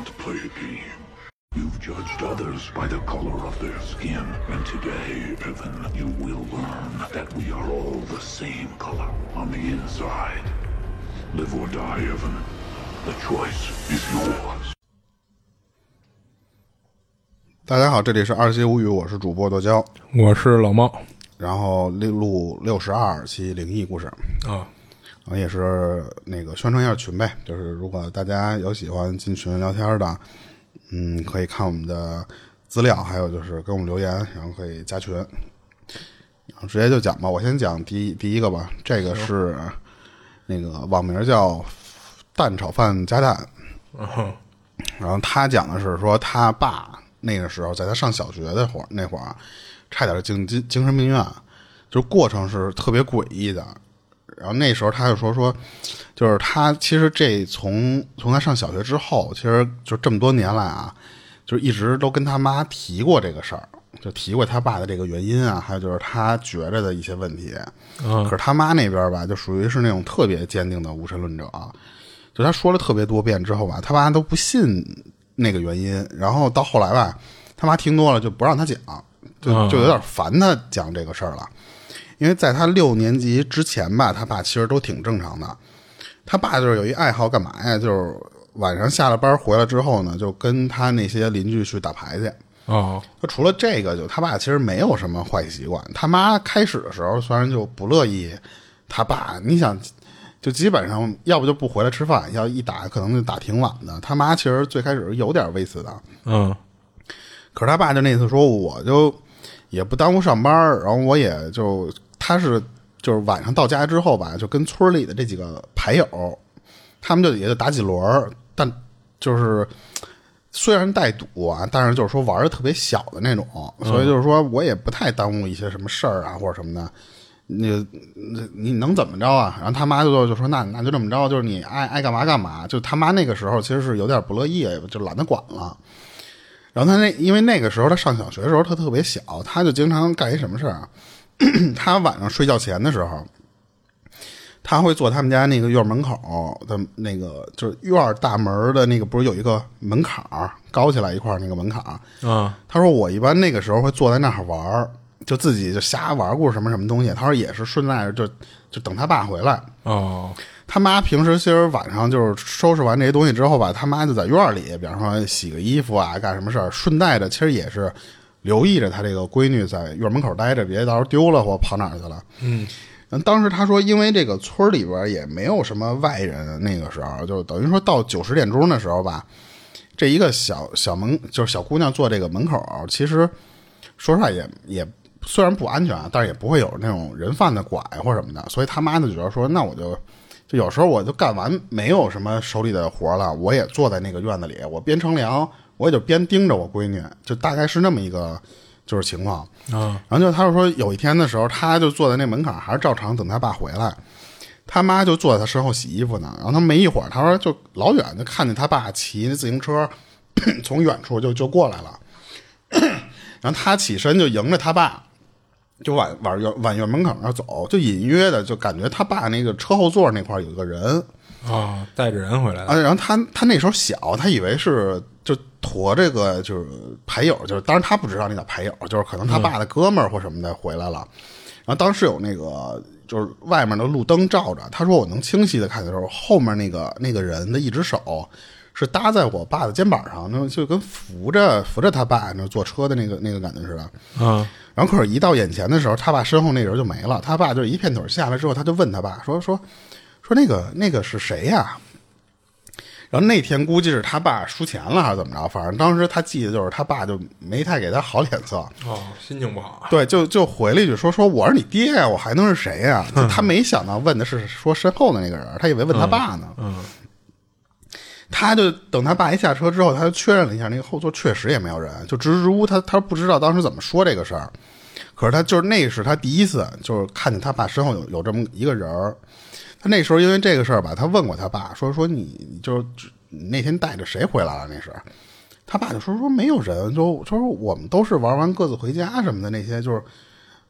want to play a game. You've judged others by the color of their skin, and today, Evan, you will learn that we are all the same color on the inside. Live or die, Evan. The choice is yours. 大家好，这里是二七无语，我是主播多娇，我是老猫然后录六十二期灵异故事，啊，然后也是那个宣传一下群呗，就是如果大家有喜欢进群聊天的，嗯，可以看我们的资料，还有就是给我们留言，然后可以加群。然后直接就讲吧，我先讲第一第一个吧，这个是那个网名叫蛋炒饭加蛋，然后他讲的是说他爸那个时候在他上小学的会儿那会儿啊，差点进精精神病院，就是过程是特别诡异的。然后那时候他就说说，就是他其实这从从他上小学之后，其实就这么多年来啊，就是一直都跟他妈提过这个事儿，就提过他爸的这个原因啊，还有就是他觉着的一些问题。可是他妈那边吧，就属于是那种特别坚定的无神论者啊，就他说了特别多遍之后吧，他爸都不信那个原因，然后到后来吧，他妈听多了就不让他讲，就就有点烦他讲这个事儿了。因为在他六年级之前吧，他爸其实都挺正常的。他爸就是有一爱好，干嘛呀？就是晚上下了班回来之后呢，就跟他那些邻居去打牌去。哦，他除了这个，就他爸其实没有什么坏习惯。他妈开始的时候虽然就不乐意，他爸你想，就基本上要不就不回来吃饭，要一打可能就打挺晚的。他妈其实最开始有点微词的，嗯可是他爸就那次说，我就也不耽误上班儿，然后我也就他是就是晚上到家之后吧，就跟村里的这几个牌友，他们就也就打几轮儿，但就是虽然带赌啊，但是就是说玩的特别小的那种，所以就是说我也不太耽误一些什么事儿啊或者什么的。你你你能怎么着啊？然后他妈就就说那那就这么着，就是你爱爱干嘛干嘛。就他妈那个时候其实是有点不乐意，就懒得管了。然后他那因为那个时候他上小学的时候他特别小，他就经常干一什么事儿啊？他晚上睡觉前的时候，他会坐他们家那个院门口的那个就是院大门的那个不是有一个门槛儿高起来一块儿那个门槛儿啊他说我一般那个时候会坐在那儿玩儿，就自己就瞎玩过什么什么东西。他说也是顺带着就就等他爸回来。哦他妈平时其实晚上就是收拾完这些东西之后吧，他妈就在院里，比方说洗个衣服啊，干什么事儿，顺带着其实也是留意着她这个闺女在院门口待着，别到时候丢了或跑哪儿去了。嗯，当时他说，因为这个村里边也没有什么外人，那个时候就等于说到九十点钟的时候吧，这一个小小门就是小姑娘坐这个门口，其实说实话也也虽然不安全啊，但是也不会有那种人贩子拐或什么的，所以他妈就觉得说，那我就就有时候我就干完没有什么手里的活了，我也坐在那个院子里，我边乘凉，我也就边盯着我闺女，就大概是那么一个就是情况。啊然后就他就说有一天的时候，他就坐在那门槛，还是照常等他爸回来。他妈就坐在他身后洗衣服呢。然后他没一会儿，他说就老远就看见他爸骑那自行车从远处就就过来了。然后他起身就迎着他爸，就往往院往院门口那走，就隐约的就感觉他爸那个车后座那块儿有个人。啊，带着人回来啊，然后他他那时候小，他以为是就驮这个就是牌友，就是当然他不知道那叫牌友，就是可能他爸的哥们儿或什么的回来了。然后当时有那个就是外面的路灯照着，他说我能清晰的看见的时候，后面那个 那个人的一只手是搭在我爸的肩膀上，那就跟扶着扶着他爸那坐车的那个那个感觉似的。嗯然后可是，一到眼前的时候，他爸身后那人就没了。他爸就一片腿下来之后，他就问他爸说说说那个那个是谁呀、然后那天估计是他爸输钱了还是怎么着，反正当时他记得就是他爸就没太给他好脸色，哦，心情不好对，就就回了一句说说我是你爹呀，我还能是谁呀？就他没想到问的是说身后的那个人，他以为问他爸呢。嗯他就等他爸一下车之后，他就确认了一下那个后座确实也没有人，就支支吾吾，他他不知道当时怎么说这个事儿。可是他就是那是他第一次就是看见他爸身后有有这么一个人儿。他那时候因为这个事儿吧，他问过他爸说说你你就是那天带着谁回来了？那是他爸就说说没有人，就说说我们都是玩完各自回家什么的那些，就是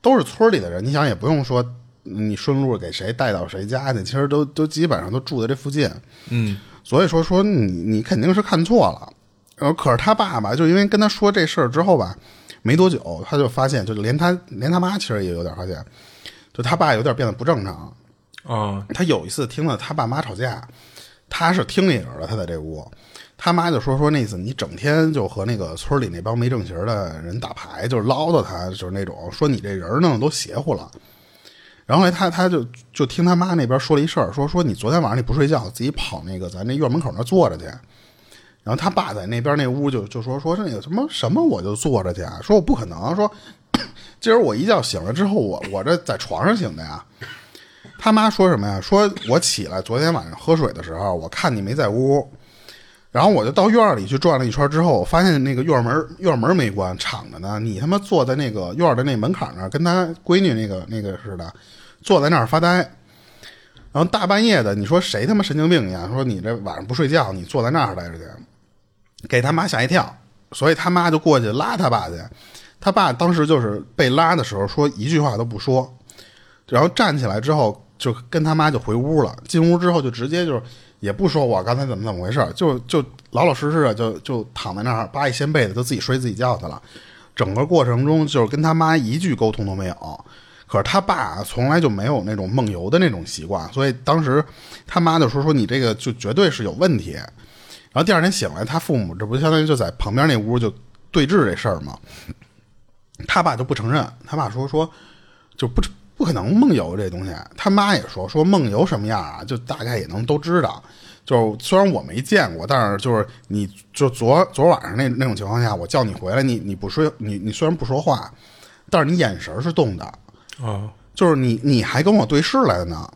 都是村里的人。你想也不用说你顺路给谁带到谁家去，其实都都基本上都住在这附近。嗯所以说说你你肯定是看错了。然后可是他爸爸就因为跟他说这事儿之后吧，没多久他就发现，就连他连他妈其实也有点发现，就他爸有点变得不正常。啊，他有一次听了他爸妈吵架，他是听见人了，他在这屋，他妈就说说那次你整天就和那个村里那帮没正形的人打牌，就是唠叨他，就是那种说你这人弄得都邪乎了。然后他他就就听他妈那边说了一事儿，说说你昨天晚上你不睡觉，自己跑那个咱那院门口那坐着去。然后他爸在那边那屋就就说说那个什么什么我就坐着去，说我不可能说，今儿我一觉醒了之后，我我这在床上醒的呀。他妈说什么呀？说我起来昨天晚上喝水的时候，我看你没在屋，然后我就到院里去转了一圈之后，我发现那个院门院门没关，敞着呢。你他妈坐在那个院的那门槛那儿，跟他闺女那个那个似的，坐在那儿发呆。然后大半夜的，你说谁他妈神经病一样？说你这晚上不睡觉，你坐在那儿待着去，给他妈吓一跳。所以他妈就过去拉他爸去。他爸当时就是被拉的时候，说一句话都不说，然后站起来之后。就跟他妈就回屋了，进屋之后就直接就也不说我刚才怎么怎么回事，就就老老实实的就就躺在那儿扒一掀被子就自己睡自己觉去了。整个过程中就是跟他妈一句沟通都没有。可是他爸从来就没有那种梦游的那种习惯，所以当时他妈就说说你这个就绝对是有问题。然后第二天醒来，他父母这不相当于就在旁边那屋就对峙这事儿吗？他爸就不承认，他爸说说就不。不可能梦游这东西，他妈也说说梦游什么样啊，就大概也能都知道。就虽然我没见过，但是就是你就昨昨晚上那那种情况下，我叫你回来，你你不睡，你你虽然不说话，但是你眼神是动的啊，就是你你还跟我对视来的呢。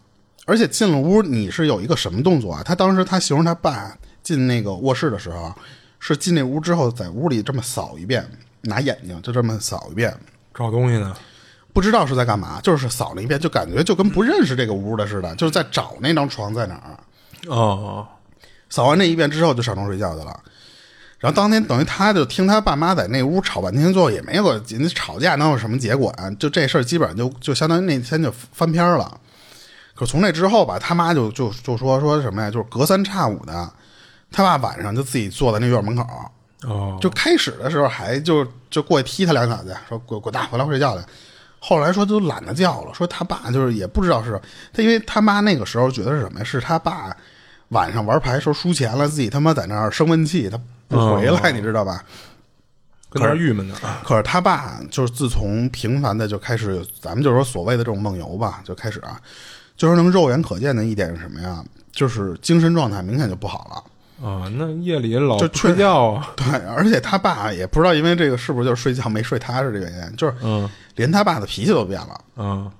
而且进了屋，你是有一个什么动作啊？他当时他形容他爸进那个卧室的时候，是进那屋之后，在屋里这么扫一遍，拿眼睛就这么扫一遍，找东西呢。不知道是在干嘛，就是扫了一遍，就感觉就跟不认识这个屋的似的，就是在找那张床在哪儿。哦，扫完这一遍之后就上床睡觉去了。然后当天等于他就听他爸妈在那屋吵半天，最后也没有人吵架，能有什么结果啊？就这事儿基本上就就相当于那天就翻篇了。可从那之后吧，他妈就就就说说什么呀？就是隔三差五的，他爸晚上就自己坐在那院门口。哦，就开始的时候还就就过去踢他两脚去，说滚滚蛋，回来睡觉去。后来说都懒得叫了，说他爸就是也不知道是他，因为他妈那个时候觉得是什么呀？是他爸晚上玩牌时候输钱了，自己他妈在那儿生闷气，他不回来，你知道吧？跟那郁闷呢。可是他爸就是自从频繁的就开始，咱们就说所谓的这种梦游吧，就开始啊，就是能肉眼可见的一点是什么呀？就是精神状态明显就不好了。啊，那夜里老就睡觉啊？对，而且他爸也不知道因为这个是不是就是睡觉没睡踏实这个原因，就是嗯。连他爸的脾气都变了，嗯，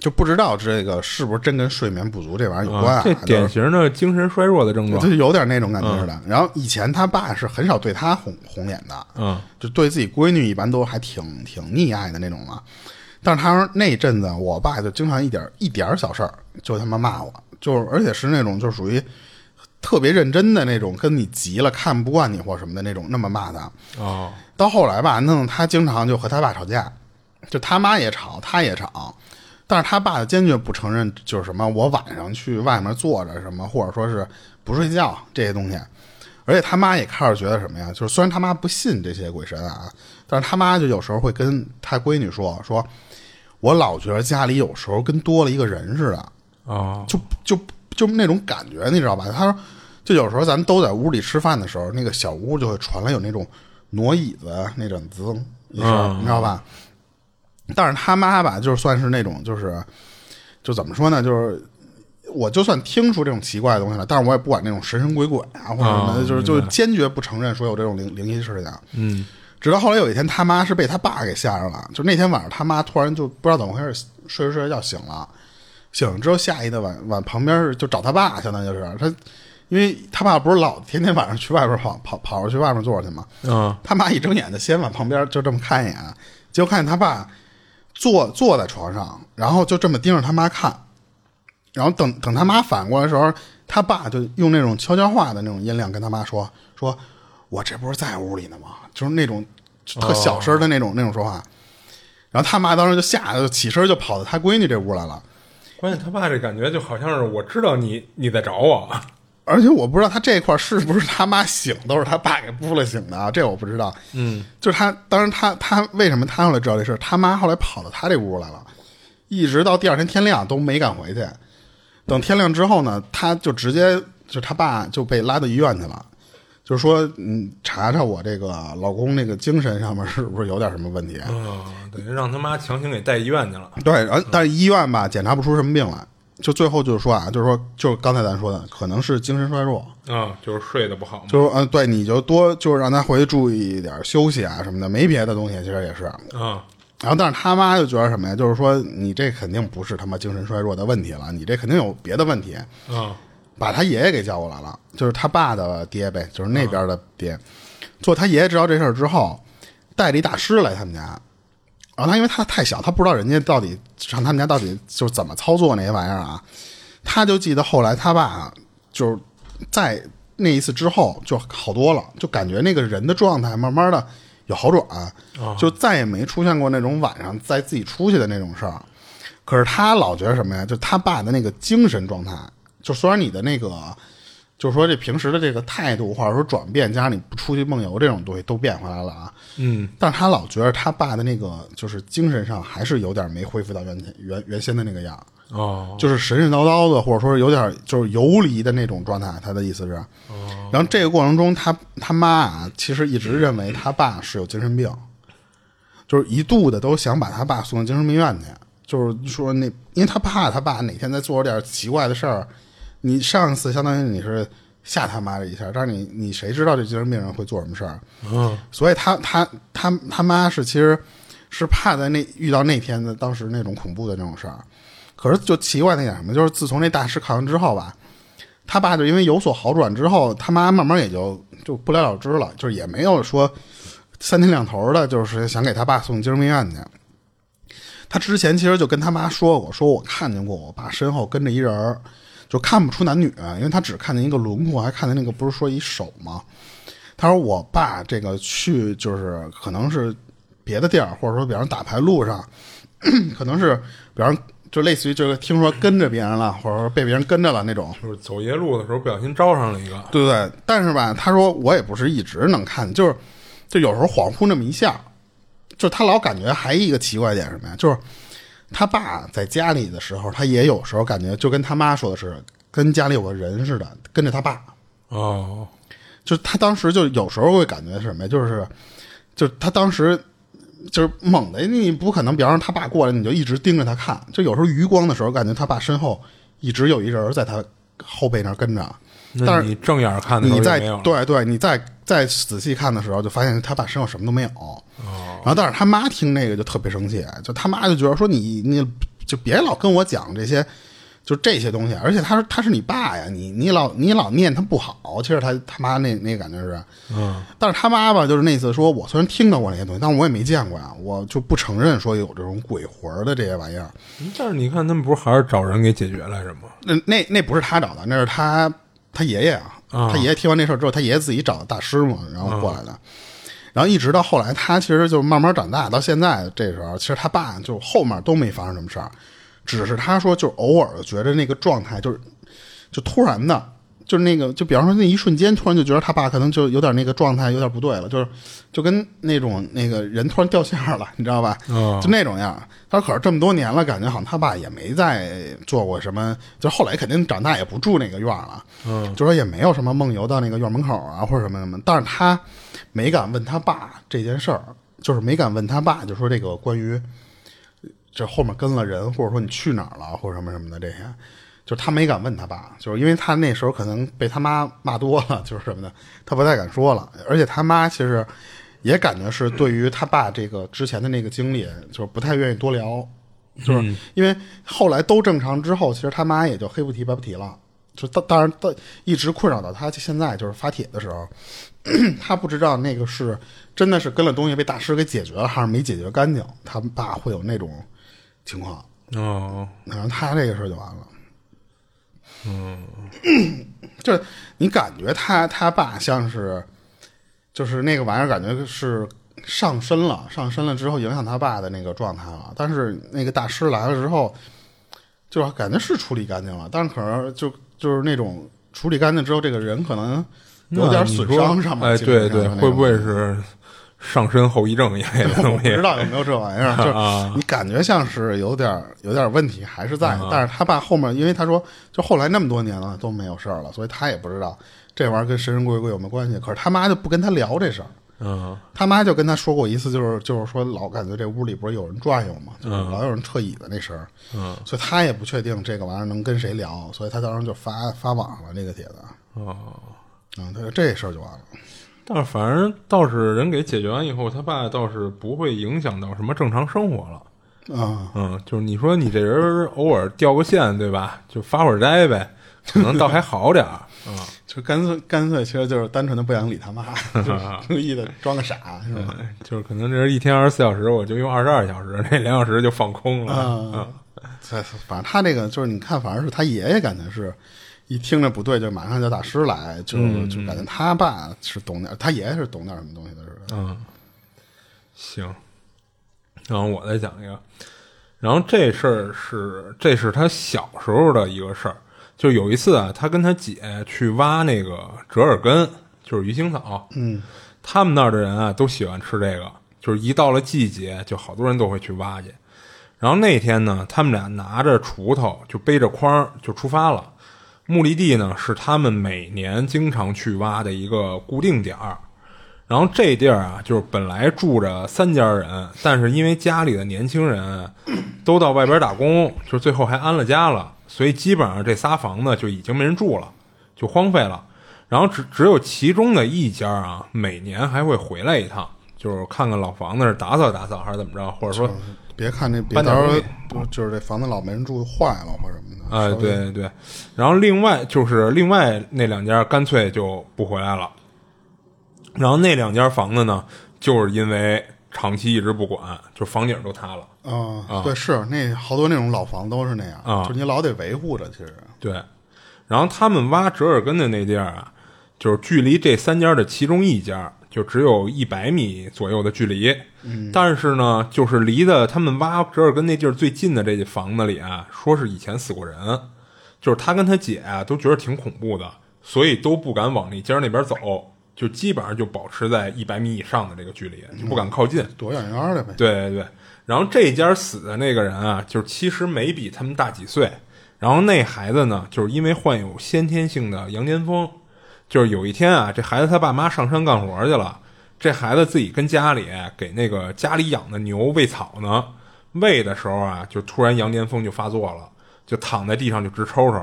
就不知道这个是不是真跟睡眠不足这玩意儿有关。这典型的精神衰弱的症状，就有点那种感觉似的。然后以前他爸是很少对他红红脸的，嗯，就对自己闺女一般都还挺挺溺爱的那种嘛。但是他说那阵子，我爸就经常一点一点小事儿就他妈骂我，就是而且是那种就属于特别认真的那种，跟你急了看不惯你或什么的那种那么骂他。哦，到后来吧，弄他经常就和他爸吵架。就他妈也吵，他也吵，但是他爸坚决不承认，就是什么我晚上去外面坐着什么，或者说是不睡觉这些东西。而且他妈也开始觉得什么呀？就是虽然他妈不信这些鬼神啊，但是他妈就有时候会跟他闺女说：“说我老觉得家里有时候跟多了一个人似的啊，就就就那种感觉，你知道吧？”他说：“就有时候咱们都在屋里吃饭的时候，那个小屋就会传来有那种挪椅子那种滋一声，你知道吧？”但是他妈吧，就算是那种，就是，就怎么说呢？就是，我就算听出这种奇怪的东西了，但是我也不管那种神神鬼鬼啊或者什么的，就是就坚决不承认说有这种灵灵异事情。嗯，直到后来有一天，他妈是被他爸给吓着了。就那天晚上，他妈突然就不知道怎么回事，睡着睡着觉醒了，醒了之后下意的往往旁边就找他爸，相当于就是他，因为他爸不是老天天晚上去外边跑跑跑着去外面坐去嘛。嗯，他妈一睁眼就先往旁边就这么看一眼，结果看见他爸。坐坐在床上，然后就这么盯着他妈看，然后等等他妈反过来的时候，他爸就用那种悄悄话的那种音量跟他妈说：“说我这不是在屋里呢吗？就是那种特小声的那种那种说话。”然后他妈当时就吓得起身就跑到他闺女这屋来了。关键他爸这感觉就好像是我知道你你在找我，而且我不知道他这块儿是不是他妈醒，都是他爸给扑了醒的啊，这我不知道。嗯，就是他，当然他他为什么他后来知道这事儿？他妈后来跑到他这屋来了，一直到第二天天亮都没敢回去。等天亮之后呢，他就直接就他爸就被拉到医院去了，就是说嗯，查查我这个老公那个精神上面是不是有点什么问题？啊，等于让他妈强行给带医院去了。对，但是医院吧检查不出什么病来，就最后就是说啊，就是说就是刚才咱说的，可能是精神衰弱。啊，就是睡得不好嘛。就是嗯、呃对，你就多就是让他回去注意一点休息啊什么的，没别的东西，其实也是。啊，然后，但是他妈就觉得什么呀？就是说你这肯定不是他妈精神衰弱的问题了，你这肯定有别的问题。啊，把他爷爷给叫过来了，就是他爸的爹呗，就是那边的爹。做他爷爷知道这事儿之后，带着一大师来他们家。然后他因为他太小，他不知道人家到底上他们家到底就是怎么操作那些玩意儿啊。他就记得后来他爸就是在那一次之后就好多了，就感觉那个人的状态慢慢的有好转，就再也没出现过那种晚上再自己出去的那种事儿。可是他老觉得什么呀？就他爸的那个精神状态，就虽然你的那个，就是说这平时的这个态度或者说转变，加上你不出去梦游这种东西都变回来了啊。嗯，但是他老觉得他爸的那个就是精神上还是有点没恢复到原原原先的那个样，哦，就是神神叨叨的，或者说有点就是游离的那种状态。他的意思是，然后这个过程中，他他妈啊，其实一直认为他爸是有精神病，就是一度的都想把他爸送到精神病院去，就是说那，因为他怕他爸哪天再做点奇怪的事儿，你上次相当于你是吓他妈了一下，但是你你谁知道这精神病人会做什么事儿？嗯，所以他他他他妈是其实是怕在那遇到那天的当时那种恐怖的那种事儿。可是就奇怪那点什么，就是自从那大师看完之后吧，他爸就因为有所好转之后，他妈慢慢也就就不了了之了，就是也没有说三天两头的，就是想给他爸送精神病院去。他之前其实就跟他妈说过，说我看见过我爸身后跟着一人儿，就看不出男女，因为他只看见一个轮廓，还看见那个不是说一手吗？他说我爸这个去就是可能是别的地儿，或者说比方打牌路上，可能是比方就类似于就是听说跟着别人了，或者说被别人跟着了那种，就是走夜路的时候不小心招上了一个。对不对？但是吧，他说我也不是一直能看，就是就有时候恍惚那么一下，就他老感觉还一个奇怪点什么呀？就是他爸在家里的时候，他也有时候感觉就跟他妈说的是，跟家里有个人似的跟着他爸。哦，就他当时就有时候会感觉什么呀？就是，就他当时就是猛的，你不可能，比方说他爸过来，你就一直盯着他看。就有时候余光的时候，感觉他爸身后一直有一人在他后背那儿跟着。但那是你正眼看你再就没有了。对对，你再再仔细看的时候，就发现他爸身上什么都没有。然后，但是他妈听那个就特别生气，就他妈就觉得说你你就别老跟我讲这些，就这些东西。而且他说他是你爸呀，你你老你老念他不好。其实他他妈那那感觉是，嗯，但是他妈吧，就是那次说我虽然听到过那些东西，但我也没见过呀，我就不承认说有这种鬼魂的这些玩意儿。但是你看他们不是还是找人给解决来着吗？那那那不是他找的，那是他他爷爷啊。啊他爷爷听完这事儿之后，他爷爷自己找的大师嘛，然后过来的。然后一直到后来，他其实就慢慢长大，到现在这时候，其实他爸就后面都没发生什么事儿，只是他说就偶尔觉得那个状态就是就突然的，就是那个就比方说那一瞬间，突然就觉得他爸可能就有点那个状态有点不对了，就是就跟那种那个人突然掉线了，你知道吧？嗯就那种样。他说可是这么多年了，感觉好像他爸也没再做过什么，就后来肯定长大也不住那个院了，嗯，就说也没有什么梦游到那个院门口啊或者什么什么，但是他没敢问他爸这件事儿，就是没敢问他爸，就说这个关于这后面跟了人，或者说你去哪儿了，或者什么什么的这些，就是他没敢问他爸，就是因为他那时候可能被他妈骂多了，就是什么的，他不太敢说了。而且他妈其实也感觉是对于他爸这个之前的那个经历，就是不太愿意多聊，就是因为后来都正常之后，其实他妈也就黑不提白不提了。就当当然到一直困扰到他现在就是发帖的时候，他不知道那个是真的是跟了东西被大师给解决了，还是没解决干净。他爸会有那种情况，哦，然后他这个事儿就完了。嗯，就是你感觉他他爸像是，就是那个玩意儿，感觉是上身了，上身了之后影响他爸的那个状态了。但是那个大师来了之后，就感觉是处理干净了，但是可能就就是那种处理干净之后，这个人可能有点损伤上面。哎，对对，会不会是上身后遗症一类的东西 不知？道有没有这玩意儿，就是啊你感觉像是有点有点问题还是在，但是他爸后面，因为他说就后来那么多年了都没有事儿了，所以他也不知道这玩意儿跟神神鬼鬼有没有关系。可是他妈就不跟他聊这事儿，嗯他妈就跟他说过一次，就是就是说老感觉这屋里不是有人转悠嘛？就是嗯老有人撤椅子那声儿，嗯所以他也不确定这个玩意儿能跟谁聊，所以他当时就发发网上了这个帖子，哦。嗯，他说这事儿就完了。但是反正倒是人给解决完以后，他爸倒是不会影响到什么正常生活了。啊、嗯，就是你说你这人偶尔掉个线，对吧？就发会儿呆呗，可能倒还好点儿。嗯，就干脆干脆，其实就是单纯的不想理他妈，就故意的装个傻，是吧？就是可能这人一天二十四小时，我就用二十二小时，那两小时就放空了。啊，在反正他这个就是你看，反而是他爷爷感觉是一听着不对，就马上叫大师来，就嗯就感觉他爸是懂点，他爷爷是懂点什么东西的似的。嗯，行。然后我再讲一个，然后这事儿是这是他小时候的一个事儿，就有一次啊，他跟他姐去挖那个折耳根，就是鱼腥草。嗯，他们那儿的人啊都喜欢吃这个，就是一到了季节，就好多人都会去挖去。然后那天呢，他们俩拿着锄头就背着筐就出发了，目的地呢是他们每年经常去挖的一个固定点儿。然后这地儿啊，就是本来住着三家人，但是因为家里的年轻人都到外边打工，就最后还安了家了，所以基本上这仨房子就已经没人住了，就荒废了。然后只只有其中的一家啊，每年还会回来一趟，就是看看老房子是打扫打扫还是怎么着，或者说，别看这别到时候就是这房子老没人住坏了或者什么的。哎，对对对。然后另外就是另外那两家干脆就不回来了。然后那两家房子呢，就是因为长期一直不管，就房顶都塌了。啊，对，是那好多那种老房都是那样，啊就是你老得维护着，其实。对，然后他们挖折耳根的那地儿啊，就是距离这三家的其中一家就只有一百米左右的距离。嗯，但是呢，就是离的他们挖折耳根那地儿最近的这房子里啊，说是以前死过人，就是他跟他姐啊都觉得挺恐怖的，所以都不敢往那家那边走，就基本上就保持在一百米以上的这个距离，就不敢靠近。躲远远的呗。对对对，然后这家死的那个人啊，就是其实没比他们大几岁。然后那孩子呢，就是因为患有先天性的羊癫疯，就是有一天啊，这孩子他爸妈上山干活去了，这孩子自己跟家里给那个家里养的牛喂草呢，喂的时候啊，就突然羊癫疯就发作了，就躺在地上就直抽抽。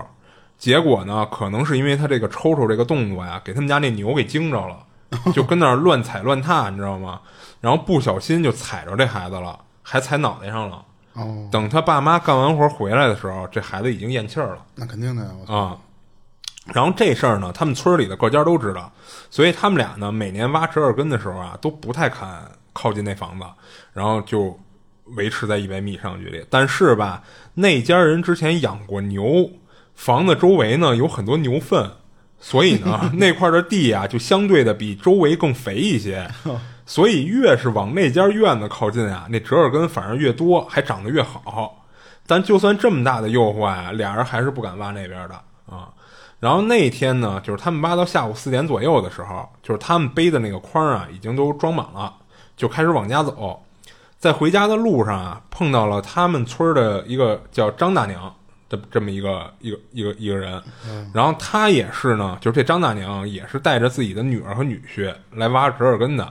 结果呢，可能是因为他这个抽抽这个动作呀，给他们家那牛给惊着了，就跟那儿乱踩乱踏，你知道吗？然后不小心就踩着这孩子了，还踩脑袋上了。哦，等他爸妈干完活回来的时候，这孩子已经咽气儿了那肯定的呀，我操。啊。然后这事儿呢，他们村里的各家都知道，所以他们俩呢，每年挖折耳根的时候啊，都不太敢靠近那房子，然后就维持在一百米以上距离。但是吧，那家人之前养过牛，房子周围呢有很多牛粪，所以呢，那块的地啊，就相对的比周围更肥一些。所以越是往那家院子靠近啊，那折耳根反而越多，还长得越好。但就算这么大的诱惑啊，俩人还是不敢挖那边的啊。然后那天呢，就是他们挖到下午四点左右的时候，就是他们背的那个筐啊，已经都装满了，就开始往家走。在回家的路上啊，碰到了他们村的一个叫张大娘的这么一个一个一个一个人，然后他也是呢，就是这张大娘也是带着自己的女儿和女婿来挖折耳根的。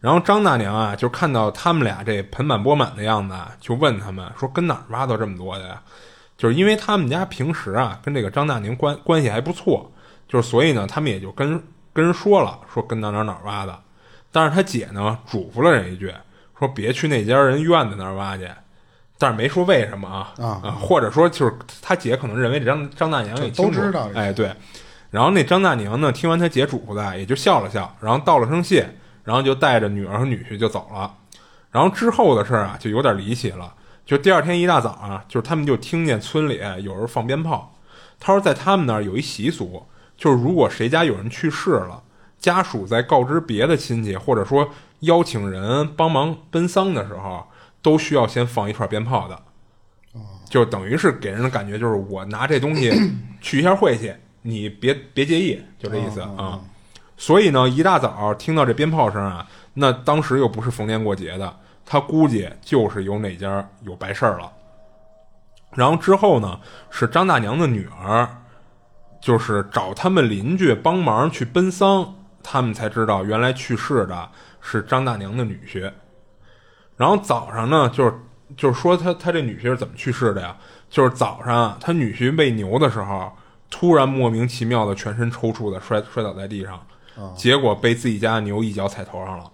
然后张大娘啊，就看到他们俩这盆满钵满的样子啊，就问他们说：“跟哪儿挖到这么多的呀？”就是因为他们家平时啊跟这个张大娘关关系还不错，就是所以呢，他们也就跟跟人说了，说跟哪哪哪儿挖的。但是他姐呢嘱咐了人一句，说别去那家人院子那儿挖去，但是没说为什么啊啊或者说就是他姐可能认为这张张大娘也都知道这哎对。然后那张大娘呢，听完他姐嘱咐的，也就笑了笑，然后道了声谢，然后就带着女儿和女婿就走了。然后之后的事儿啊，就有点离奇了。就第二天一大早啊，就是他们就听见村里有人放鞭炮。他说在他们那儿有一习俗，就是如果谁家有人去世了，家属在告知别的亲戚或者说邀请人帮忙奔丧的时候，都需要先放一串鞭炮的。就等于是给人的感觉就是我拿这东西 去一下晦气你别别介意，就这意思啊。所以呢，一大早听到这鞭炮声啊，那当时又不是逢年过节的，他估计就是有哪家有白事儿了。然后之后呢，是张大娘的女儿，就是找他们邻居帮忙去奔丧，他们才知道原来去世的是张大娘的女婿。然后早上呢，就是就是说他他这女婿是怎么去世的呀？就是早上他女婿喂牛的时候，突然莫名其妙的全身抽搐的摔摔倒在地上，结果被自己家的牛一脚踩头上了。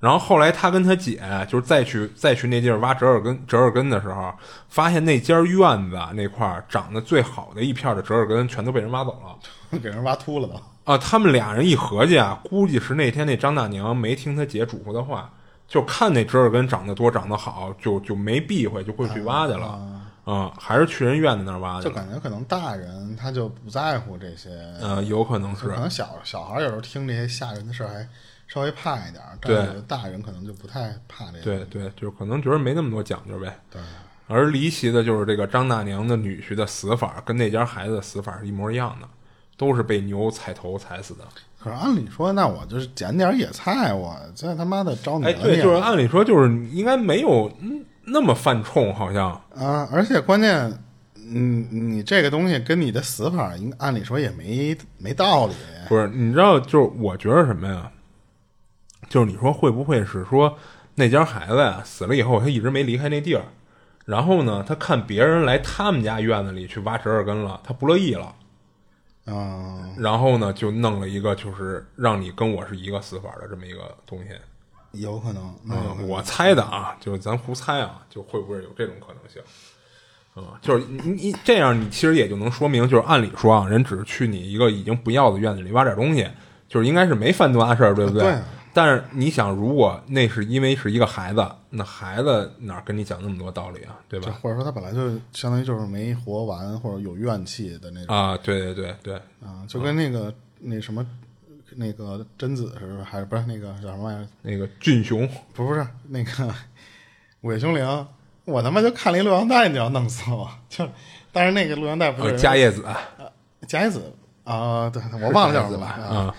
然后后来他跟他姐就是再去再去那地儿挖折耳根折耳根的时候，发现那家院子那块儿长得最好的一片的折耳根全都被人挖走了，给人挖秃了都。啊！他们俩人一合计啊，估计是那天那张大娘没听他姐嘱咐的话，就看那折耳根长得多长得好，就就没避讳，就会去挖去了。啊，还是去人院子那儿挖去。就感觉可能大人他就不在乎这些。呃，有可能是。可能小小孩有时候听这些吓人的事儿还。稍微怕一点，但是大人可能就不太怕这个。对对，就是可能觉得没那么多讲究呗。对。而离奇的就是这个张大娘的女婿的死法，跟那家孩子的死法是一模一样的，都是被牛踩头踩死的。可是按理说，那我就是捡点野菜，我这他妈的招你哎，对，就是按理说，就是应该没有那么犯冲，好像啊。而且关键，嗯，你这个东西跟你的死法，应按理说也没没道理。不是，你知道，就是我觉得什么呀？就是你说会不会是说那家孩子呀死了以后他一直没离开那地儿，然后呢他看别人来他们家院子里去挖折耳根了，他不乐意了，啊，然后呢就弄了一个就是让你跟我是一个死法的这么一个东西，有可能，嗯，我猜的啊，就是咱胡猜啊，就会不会有这种可能性，嗯，就是你你这样你其实也就能说明，就是按理说啊，人只是去你一个已经不要的院子里挖点东西，就是应该是没犯多大事儿，对不对？但是你想，如果那是因为是一个孩子，那孩子哪跟你讲那么多道理啊，对吧？或者说他本来就相当于就是没活完，或者有怨气的那种啊？对对对对啊，就跟那个那什么那个贞子似的，还是不是那个叫什么玩意儿？那个俊雄？不是不是那个午夜凶铃，我他妈就看了一录像带，你要弄死我！就但是那个录像带不是伽叶子，伽叶子啊？对，我忘了叫什么了 啊。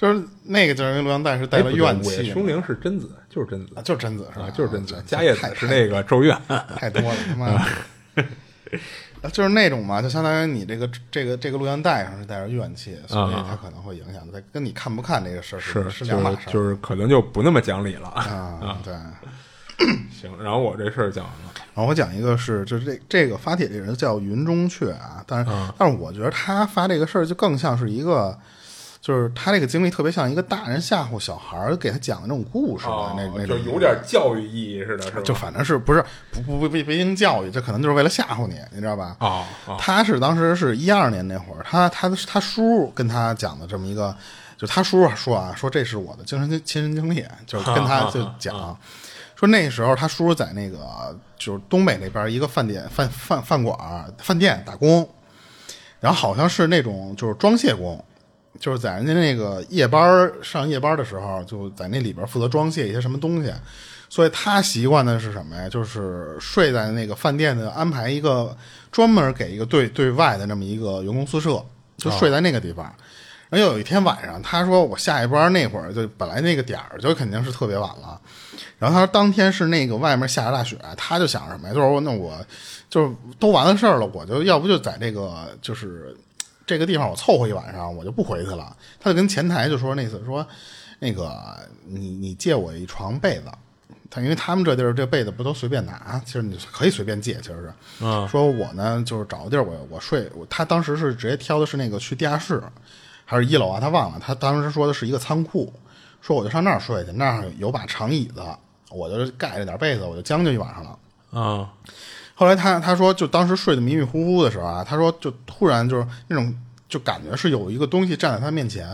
就是那个，就是录像带是带了怨气。凶灵是贞子，就是贞子，就是贞子是吧？就是贞子。迦叶子是那个咒怨，太多了，他妈。就是那种嘛，就相当于你这个这个这个录像带上是带着怨气，所以它可能会影响的。跟你看不看这个事儿是是两码事，就是可能就不那么讲理了啊。对，行，然后我这事儿讲完了，然后我讲一个是，就是这这个发帖这人叫云中雀啊，但是但是我觉得他发这个事儿就更像是一个。就是他这个经历特别像一个大人吓唬小孩儿给他讲的那种故事的那那种，就有点教育意义似的，是吧？就反正是不是不不不不不应教育，这可能就是为了吓唬你，你知道吧？啊，他是当时是一二年那会儿，他他他叔跟他讲的这么一个，就他叔说啊，说这是我的精神亲身经历，就是跟他就讲，说那时候他叔在那个就是东北那边一个饭店饭饭饭馆饭店打工，然后好像是那种就是装卸工。就是在人家那个夜班上夜班的时候，就在那里边负责装卸一些什么东西，所以他习惯的是什么呀？就是睡在那个饭店的安排一个专门给一个对对外的那么一个员工宿舍，就睡在那个地方。然后有一天晚上，他说我下一班那会儿就本来那个点儿就肯定是特别晚了，然后他说当天是那个外面下着大雪，他就想什么呀？就是说那我就是都完了事儿了，我就要不就在这个就是。这个地方我凑合一晚上，我就不回去了。他就跟前台就说那次说，那个你你借我一床被子，他因为他们这地儿这被子不都随便拿，其实你可以随便借，其实是。嗯。说我呢就是找个地儿我我睡，他当时是直接挑的是那个去地下室，还是一楼啊？他忘了。他当时说的是一个仓库，说我就上那儿睡去，那儿有把长椅子，我就盖着点被子，我就将就一晚上了。啊。后来他他说就当时睡得迷迷糊糊的时候啊，他说就突然就是那种就感觉是有一个东西站在他面前，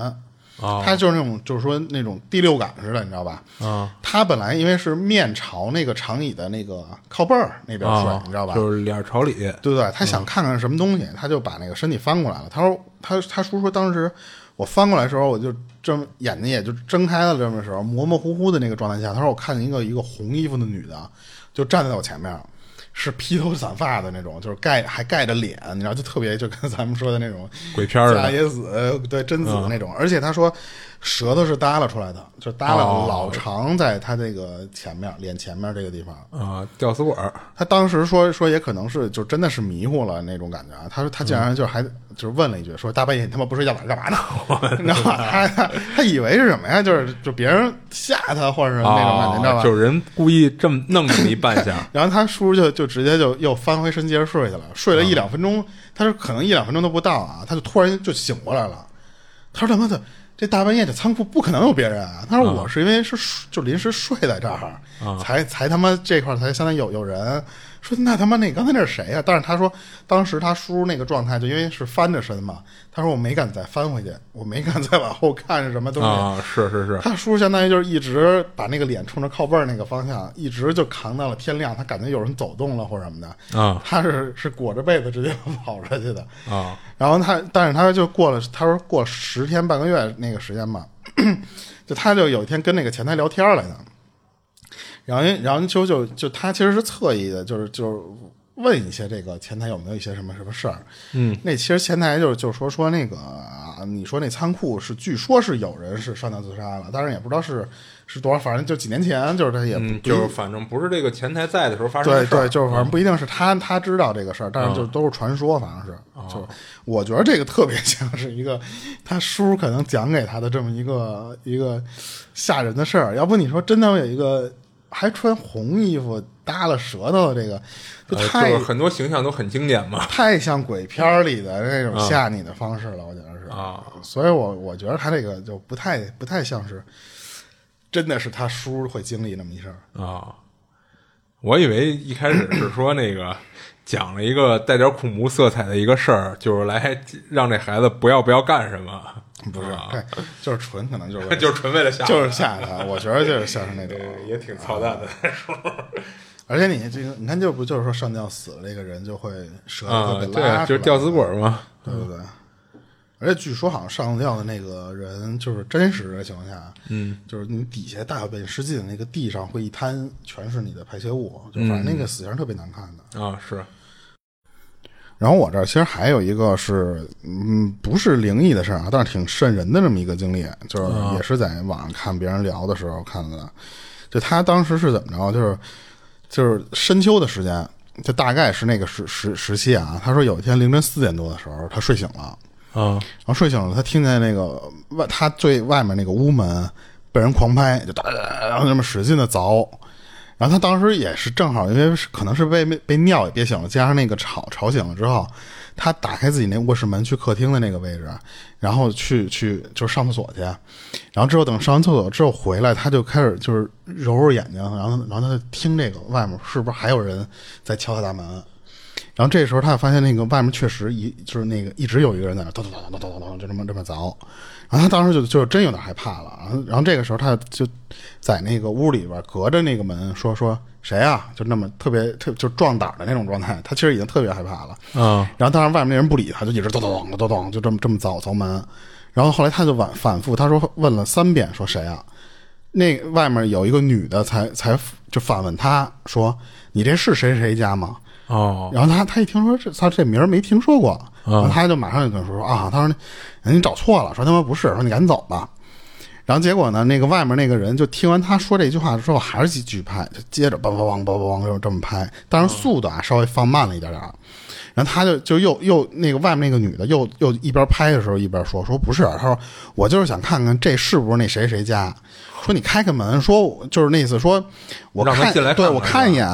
他就是那种就是说那种第六感似的，你知道吧？啊，他本来因为是面朝那个长椅的那个靠背儿那边睡，你知道吧？就是脸朝里，对不对？他想看看什么东西，他就把那个身体翻过来了。他说他他叔说当时我翻过来的时候，我就睁眼睛也就睁开了这么时候，模模糊糊的那个状态下，他说我看见一个一个红衣服的女的就站在我前面。是披头散发的那种，就是盖还盖着脸，你知道，就特别就跟咱们说的那种鬼片儿的伽野子对贞子的那种，而且他说舌头是耷拉出来的，就耷拉哦老长在他这个前面脸前面这个地方。啊，吊死鬼儿，他当时说说也可能是就真的是迷糊了那种感觉啊。他说他竟然就还就是问了一句说大半夜你他妈不睡觉晚上干嘛呢？你知道吗？他他他以为是什么呀？就是就别人吓他或者是那种感觉，你知道吧？啊就是人故意这么弄这么一半下，然后他叔就就直接就又翻回身接着睡去了，睡了一两分钟，他说可能一两分钟都不到啊，他就突然就醒过来了。他说他妈的这大半夜的仓库不可能有别人啊！他说我是因为是睡就临时睡在这儿，才才他妈这块儿才相当于有有人。说那他妈那刚才那是谁呀、但是他说当时他叔那个状态就因为是翻着身嘛，他说我没敢再翻回去，我没敢再往后看什么东西。啊，是是是，他叔相当于就是一直把那个脸冲着靠背儿那个方向，一直就扛到了天亮。他感觉有人走动了或者什么的，啊他是是裹着被子直接跑出去的。啊然后他，但是他就过了，他说过十天半个月那个时间嘛，就他就有一天跟那个前台聊天来的，然后然后就就就他其实是侧翼的，就是就是问一些这个前台有没有一些什么什么事儿，嗯，那其实前台就是就是说说那个啊你说那仓库是据说是有人是上吊自杀了，当然也不知道是是多少，反正就几年前，就是他也不、嗯，就是反正不是这个前台在的时候发生对的事儿。对，就是反正不一定是他他知道这个事儿，但是就都是传说，反正是，就是我觉得这个特别像是一个他叔可能讲给他的这么一个一个吓人的事儿，要不你说真的有一个还穿红衣服耷拉舌头的这个，就呃太、就是很多形象都很经典嘛。太像鬼片里的那种吓你的方式了，我觉得是啊，所以我我觉得他这个就不太不太像是真的是他叔会经历那么一事儿。啊，我以为一开始是说那个讲了一个带点恐怖色彩的一个事儿，就是来让这孩子不要不要干什么，不是，对，就是纯可能就是 就是纯为了吓，就是吓他，我觉得就是像是那种，也挺操蛋的。而且你这个，你看，就不就是说上吊死了，这个人就会舌头啊会，被对拉，就是吊死鬼，嘛。对不对。而且据说好像上吊的那个人，就是真实的情况下，嗯，就是你底下大小便失禁，那个地上会一滩全是你的排泄物，就反正那个死相特别难看的。啊，是然后我这儿其实还有一个是，嗯，不是灵异的事儿啊，但是挺瘆人的这么一个经历，就是也是在网上看别人聊的时候看的。就他当时是怎么着？就是就是深秋的时间，就大概是那个时时时期啊。他说有一天凌晨四点多的时候，他睡醒了，啊然后睡醒了，他听见那个外他最外面那个屋门被人狂拍，就哒哒哒，然后那么使劲的凿。然后他当时也是正好，因为可能是被被尿也憋醒了，加上那个吵吵醒了之后，他打开自己那卧室门去客厅的那个位置，然后去去就是上厕所去，然后之后等上完厕所之后回来，他就开始就是揉揉眼睛，然后然后他就听这个外面是不是还有人在敲他大门，然后这时候他发现那个外面确实一就是那个一直有一个人在那咚咚咚咚咚咚咚就这么这么凿，然后他当时就就真有点害怕了，然后然后这个时候他就在那个屋里边隔着那个门说说谁啊，就那么特别特就壮胆的那种状态，他其实已经特别害怕了。嗯。然后当然外面那人不理他，就一直咚咚咚咚咚就这么这么凿凿门，然后后来他就反反复他说问了三遍说谁啊，那外面有一个女的才才就反问他说你这是谁谁谁家吗？哦。然后他他一听说这他这名儿没听说过，然后他就马上就跟他说啊，他说哎你找错了，说他妈不是，说你赶紧走吧。然后结果呢，那个外面那个人就听完他说这句话之后，还是继续拍，就接着梆梆梆梆梆梆就这么拍，但是速度啊稍微放慢了一点点儿。然后他就就又又那个外面那个女的又又一边拍的时候一边说说不是，他说我就是想看看这是不是那谁谁家，说你开开门，说就是那意思说我让他看进来看看对我看一眼，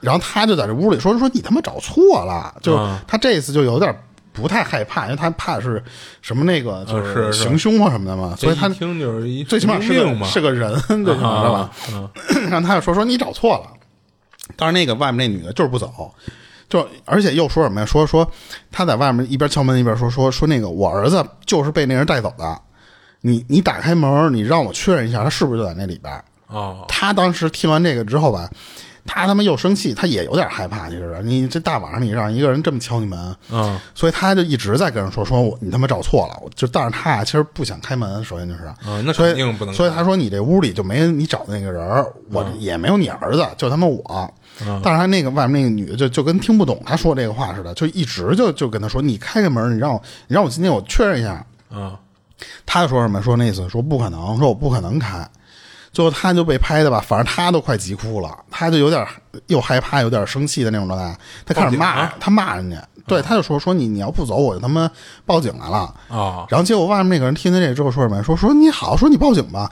然后他就在这屋里说说你他妈找错了，就嗯他这次就有点不太害怕，因为他怕是什么那个就啊是是行凶或什么的嘛，所以他听就是一最起码是个是个人，最起码是吧？嗯然后他就说说你找错了，但是那个外面那女的就是不走，就而且又说什么呀？说说他在外面一边敲门一边说说说那个我儿子就是被那人带走的，你你打开门，你让我确认一下他是不是就在那里边。哦他当时听完这个之后吧，他他妈又生气，他也有点害怕，其实你这大晚上你让一个人这么敲你门，嗯，所以他就一直在跟人说说我你他妈找错了，我就但是他呀其实不想开门，首先就是，嗯那所以肯定不能开所以他说你这屋里就没你找的那个人，我也没有你儿子，就他妈我。但是他那个外面那个女的就就跟听不懂他说这个话似的，就一直就就跟他说你开开门，你让我你让我今天我确认一下，嗯，他就说什么？说那意思说不可能，说我不可能开。最后他就被拍的吧，反正他都快急哭了，他就有点又害怕，有点生气的那种状态。他开始骂，啊他骂人家，对，他就说说你你要不走，我就他妈报警来了。啊，然后结果外面那个人听见这之后说什么？说说你好，说你报警吧。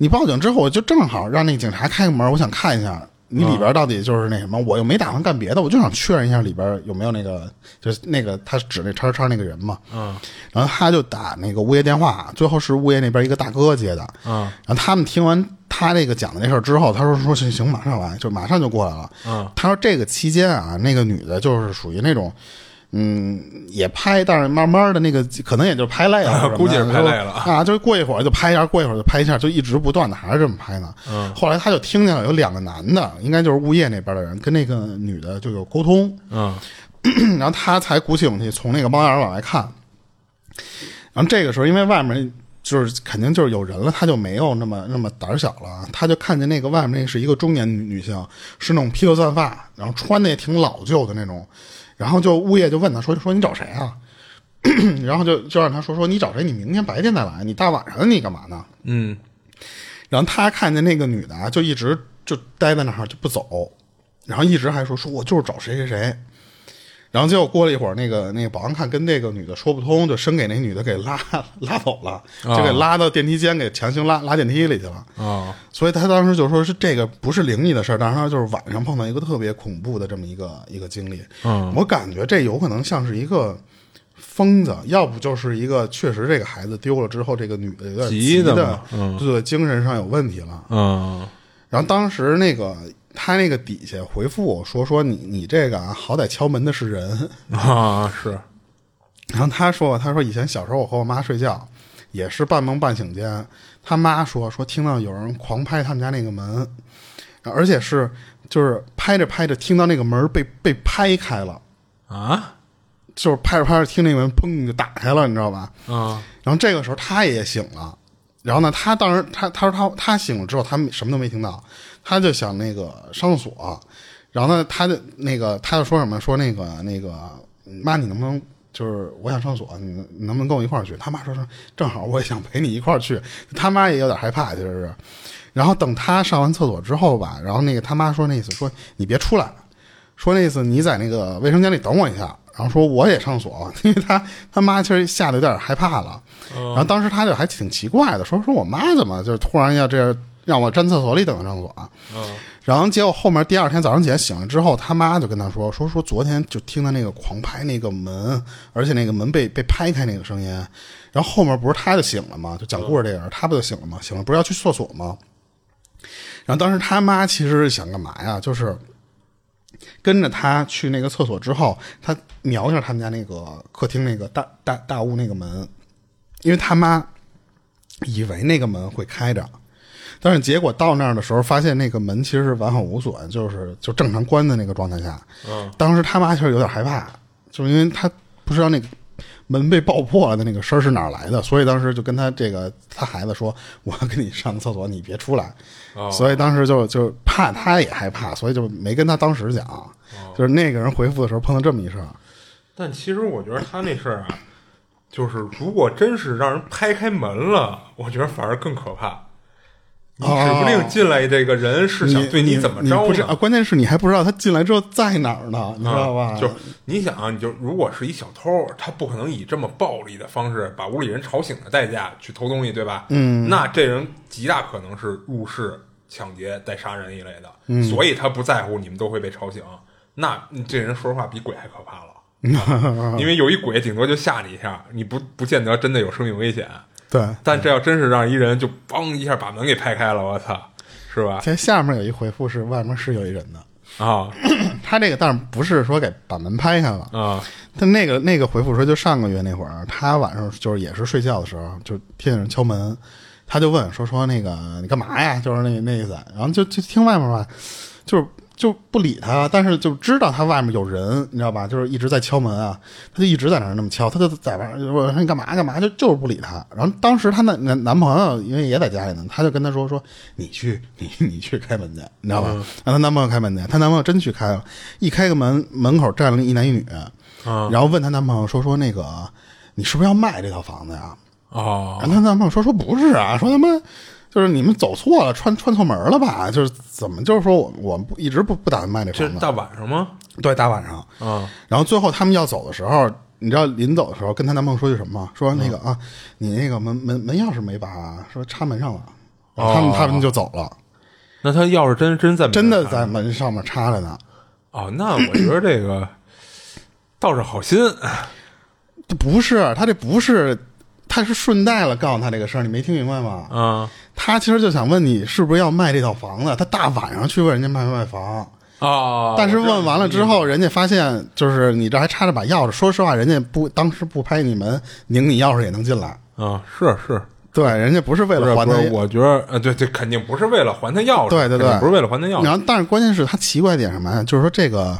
你报警之后，我就正好让那个警察开个门，我想看一下你里边到底就是那什么。我又没打算干别的，我就想确认一下里边有没有那个，就是那个他指那叉叉那个人嘛。嗯，然后他就打那个物业电话，最后是物业那边一个大哥接的。嗯，然后他们听完他这个讲的那事儿之后，他说说行行，马上来，就马上就过来了。嗯，他说这个期间啊，那个女的就是属于那种。嗯，也拍，但是慢慢的那个可能也就拍累了估计是拍累了啊，就是过一会儿就拍一下，过一会儿就拍一下，就一直不断的还是这么拍呢。嗯，后来他就听见了有两个男的，应该就是物业那边的人跟那个女的就有沟通，嗯，然后他才鼓起勇气从那个猫眼往外看。然后这个时候，因为外面就是肯定就是有人了，他就没有那么那么胆小了，他就看见那个外面那是一个中年女女性，是那种披头散发，然后穿的也挺老旧的那种。然后就物业就问他说说你找谁啊？然后就就让他说说你找谁？你明天白天再来，你大晚上的你干嘛呢？嗯，然后他看见那个女的啊，就一直就待在那儿就不走，然后一直还说说我就是找谁谁谁。然后结果过了一会儿，那个那个保安看跟那个女的说不通，就生给那女的给拉拉走了，就给拉到电梯间，给强行拉拉电梯里去了。啊，所以他当时就说是这个不是灵异的事儿，但是他就是晚上碰到一个特别恐怖的这么一个一个经历。嗯，我感觉这有可能像是一个疯子，要不就是一个确实这个孩子丢了之后，这个女的有点急急的对，精神上有问题了。嗯，然后当时那个他那个底下回复我说说你你这个啊，好歹敲门的是人。啊，是，然后他说他说以前小时候我和我妈睡觉，也是半梦半醒间，他妈说说听到有人狂拍他们家那个门，而且是就是拍着拍着听到那个门被被拍开了，啊，就是拍着拍着听那个门砰就打开了，你知道吧？啊，然后这个时候他也醒了，然后呢，他当时他他说他他醒了之后，他什么都没听到，他就想那个上厕所，然后呢，他就那个他就说什么说那个那个妈，你能不能就是我想上厕所，你你能不能跟我一块儿去？他妈说说正好我也想陪你一块儿去，他妈也有点害怕，其实是。然后等他上完厕所之后吧，然后那个他妈说那意思说你别出来，说那意思你在那个卫生间里等我一下。然后说我也上厕所，因为他他妈其实吓得有点害怕了。然后当时他就还挺奇怪的，说说我妈怎么就是突然要这样让我站厕所里等着上厕所嗯？然后结果后面第二天早上起来醒了之后，他妈就跟他说说说昨天就听他那个狂拍那个门，而且那个门被被拍开那个声音。然后后面不是他就醒了吗？就讲故事这个人，他不就醒了吗？醒了不是要去厕所吗？然后当时他妈其实是想干嘛呀？就是跟着他去那个厕所之后，他瞄一下他们家那个客厅那个大大大屋那个门，因为他妈以为那个门会开着，但是结果到那儿的时候，发现那个门其实是完好无损，就是就正常关的那个状态下。嗯，当时他妈其实有点害怕，就是因为他不知道那个门被爆破了的那个声儿是哪儿来的，所以当时就跟他这个他孩子说：“我要跟你上个厕所，你别出来。哦所以当时就就怕他也害怕，所以就没跟他当时讲。就是那个人回复的时候碰到这么一事儿，但其实我觉得他那事儿啊，就是如果真是让人拍开门了，我觉得反而更可怕。你指不定进来这个人是想对你怎么着啊？关键是你还不知道他进来之后在哪儿呢，你知道吧？啊就你想啊，你就如果是一小偷，他不可能以这么暴力的方式把屋里人吵醒的代价去偷东西，对吧？嗯，那这人极大可能是入室抢劫带杀人一类的，嗯所以他不在乎你们都会被吵醒。那这人说实话比鬼还可怕了。啊 因为有一鬼，顶多就吓你一下，你不不见得真的有生命危险。对，但这要真是让一人就嘣一下把门给拍开了，我操，是吧？在下面有一回复是外面是有一人的，啊。他这个但是不是说给把门拍开了，啊。他那个那个回复说，就上个月那会儿，他晚上就是也是睡觉的时候，就听见人敲门，他就问说说那个你干嘛呀？就是那那意思，然后就就听外面吧，就是就不理他，但是就知道他外面有人，你知道吧？就是一直在敲门啊，他就一直在那儿那么敲，他就在外面我说你干嘛干嘛，就就是不理他。然后当时她男男男朋友因为也在家里呢，他就跟他说说你去 你你去开门去，你知道吧？让她男朋友开门去，她男朋友真去开了，一开个门，门口站了一男一女，然后问她男朋友说说那个你是不是要卖这套房子呀？哦然后她男朋友说说不是啊，说他妈就是你们走错了，串串错门了吧？就是怎么就是说我我们不一直不不打算卖这房子，这大晚上吗？对，大晚上。啊然后最后他们要走的时候，你知道临走的时候跟她男朋友说句什么吗？说那个啊，你那个门门门钥匙没拔说插门上了。然后他们他们就走了，那他要是真真在门真的在门上面插着呢。哦，那我觉得这个倒是好心，这不是他这不是，他是顺带了告诉他这个事儿，你没听明白吗？啊他其实就想问你是不是要卖这套房子，他大晚上去问人家卖不卖房，啊！但是问完了之后，人家发现就是你这还插着把钥匙，说实话，人家不当时不拍你门，拧你钥匙也能进来。啊，是是，对，人家不是为了还他我觉得呃，对对，肯定不是为了还他钥匙，对对对不是为了还他钥匙，然后，但是关键是他奇怪点什么呀？就是说这个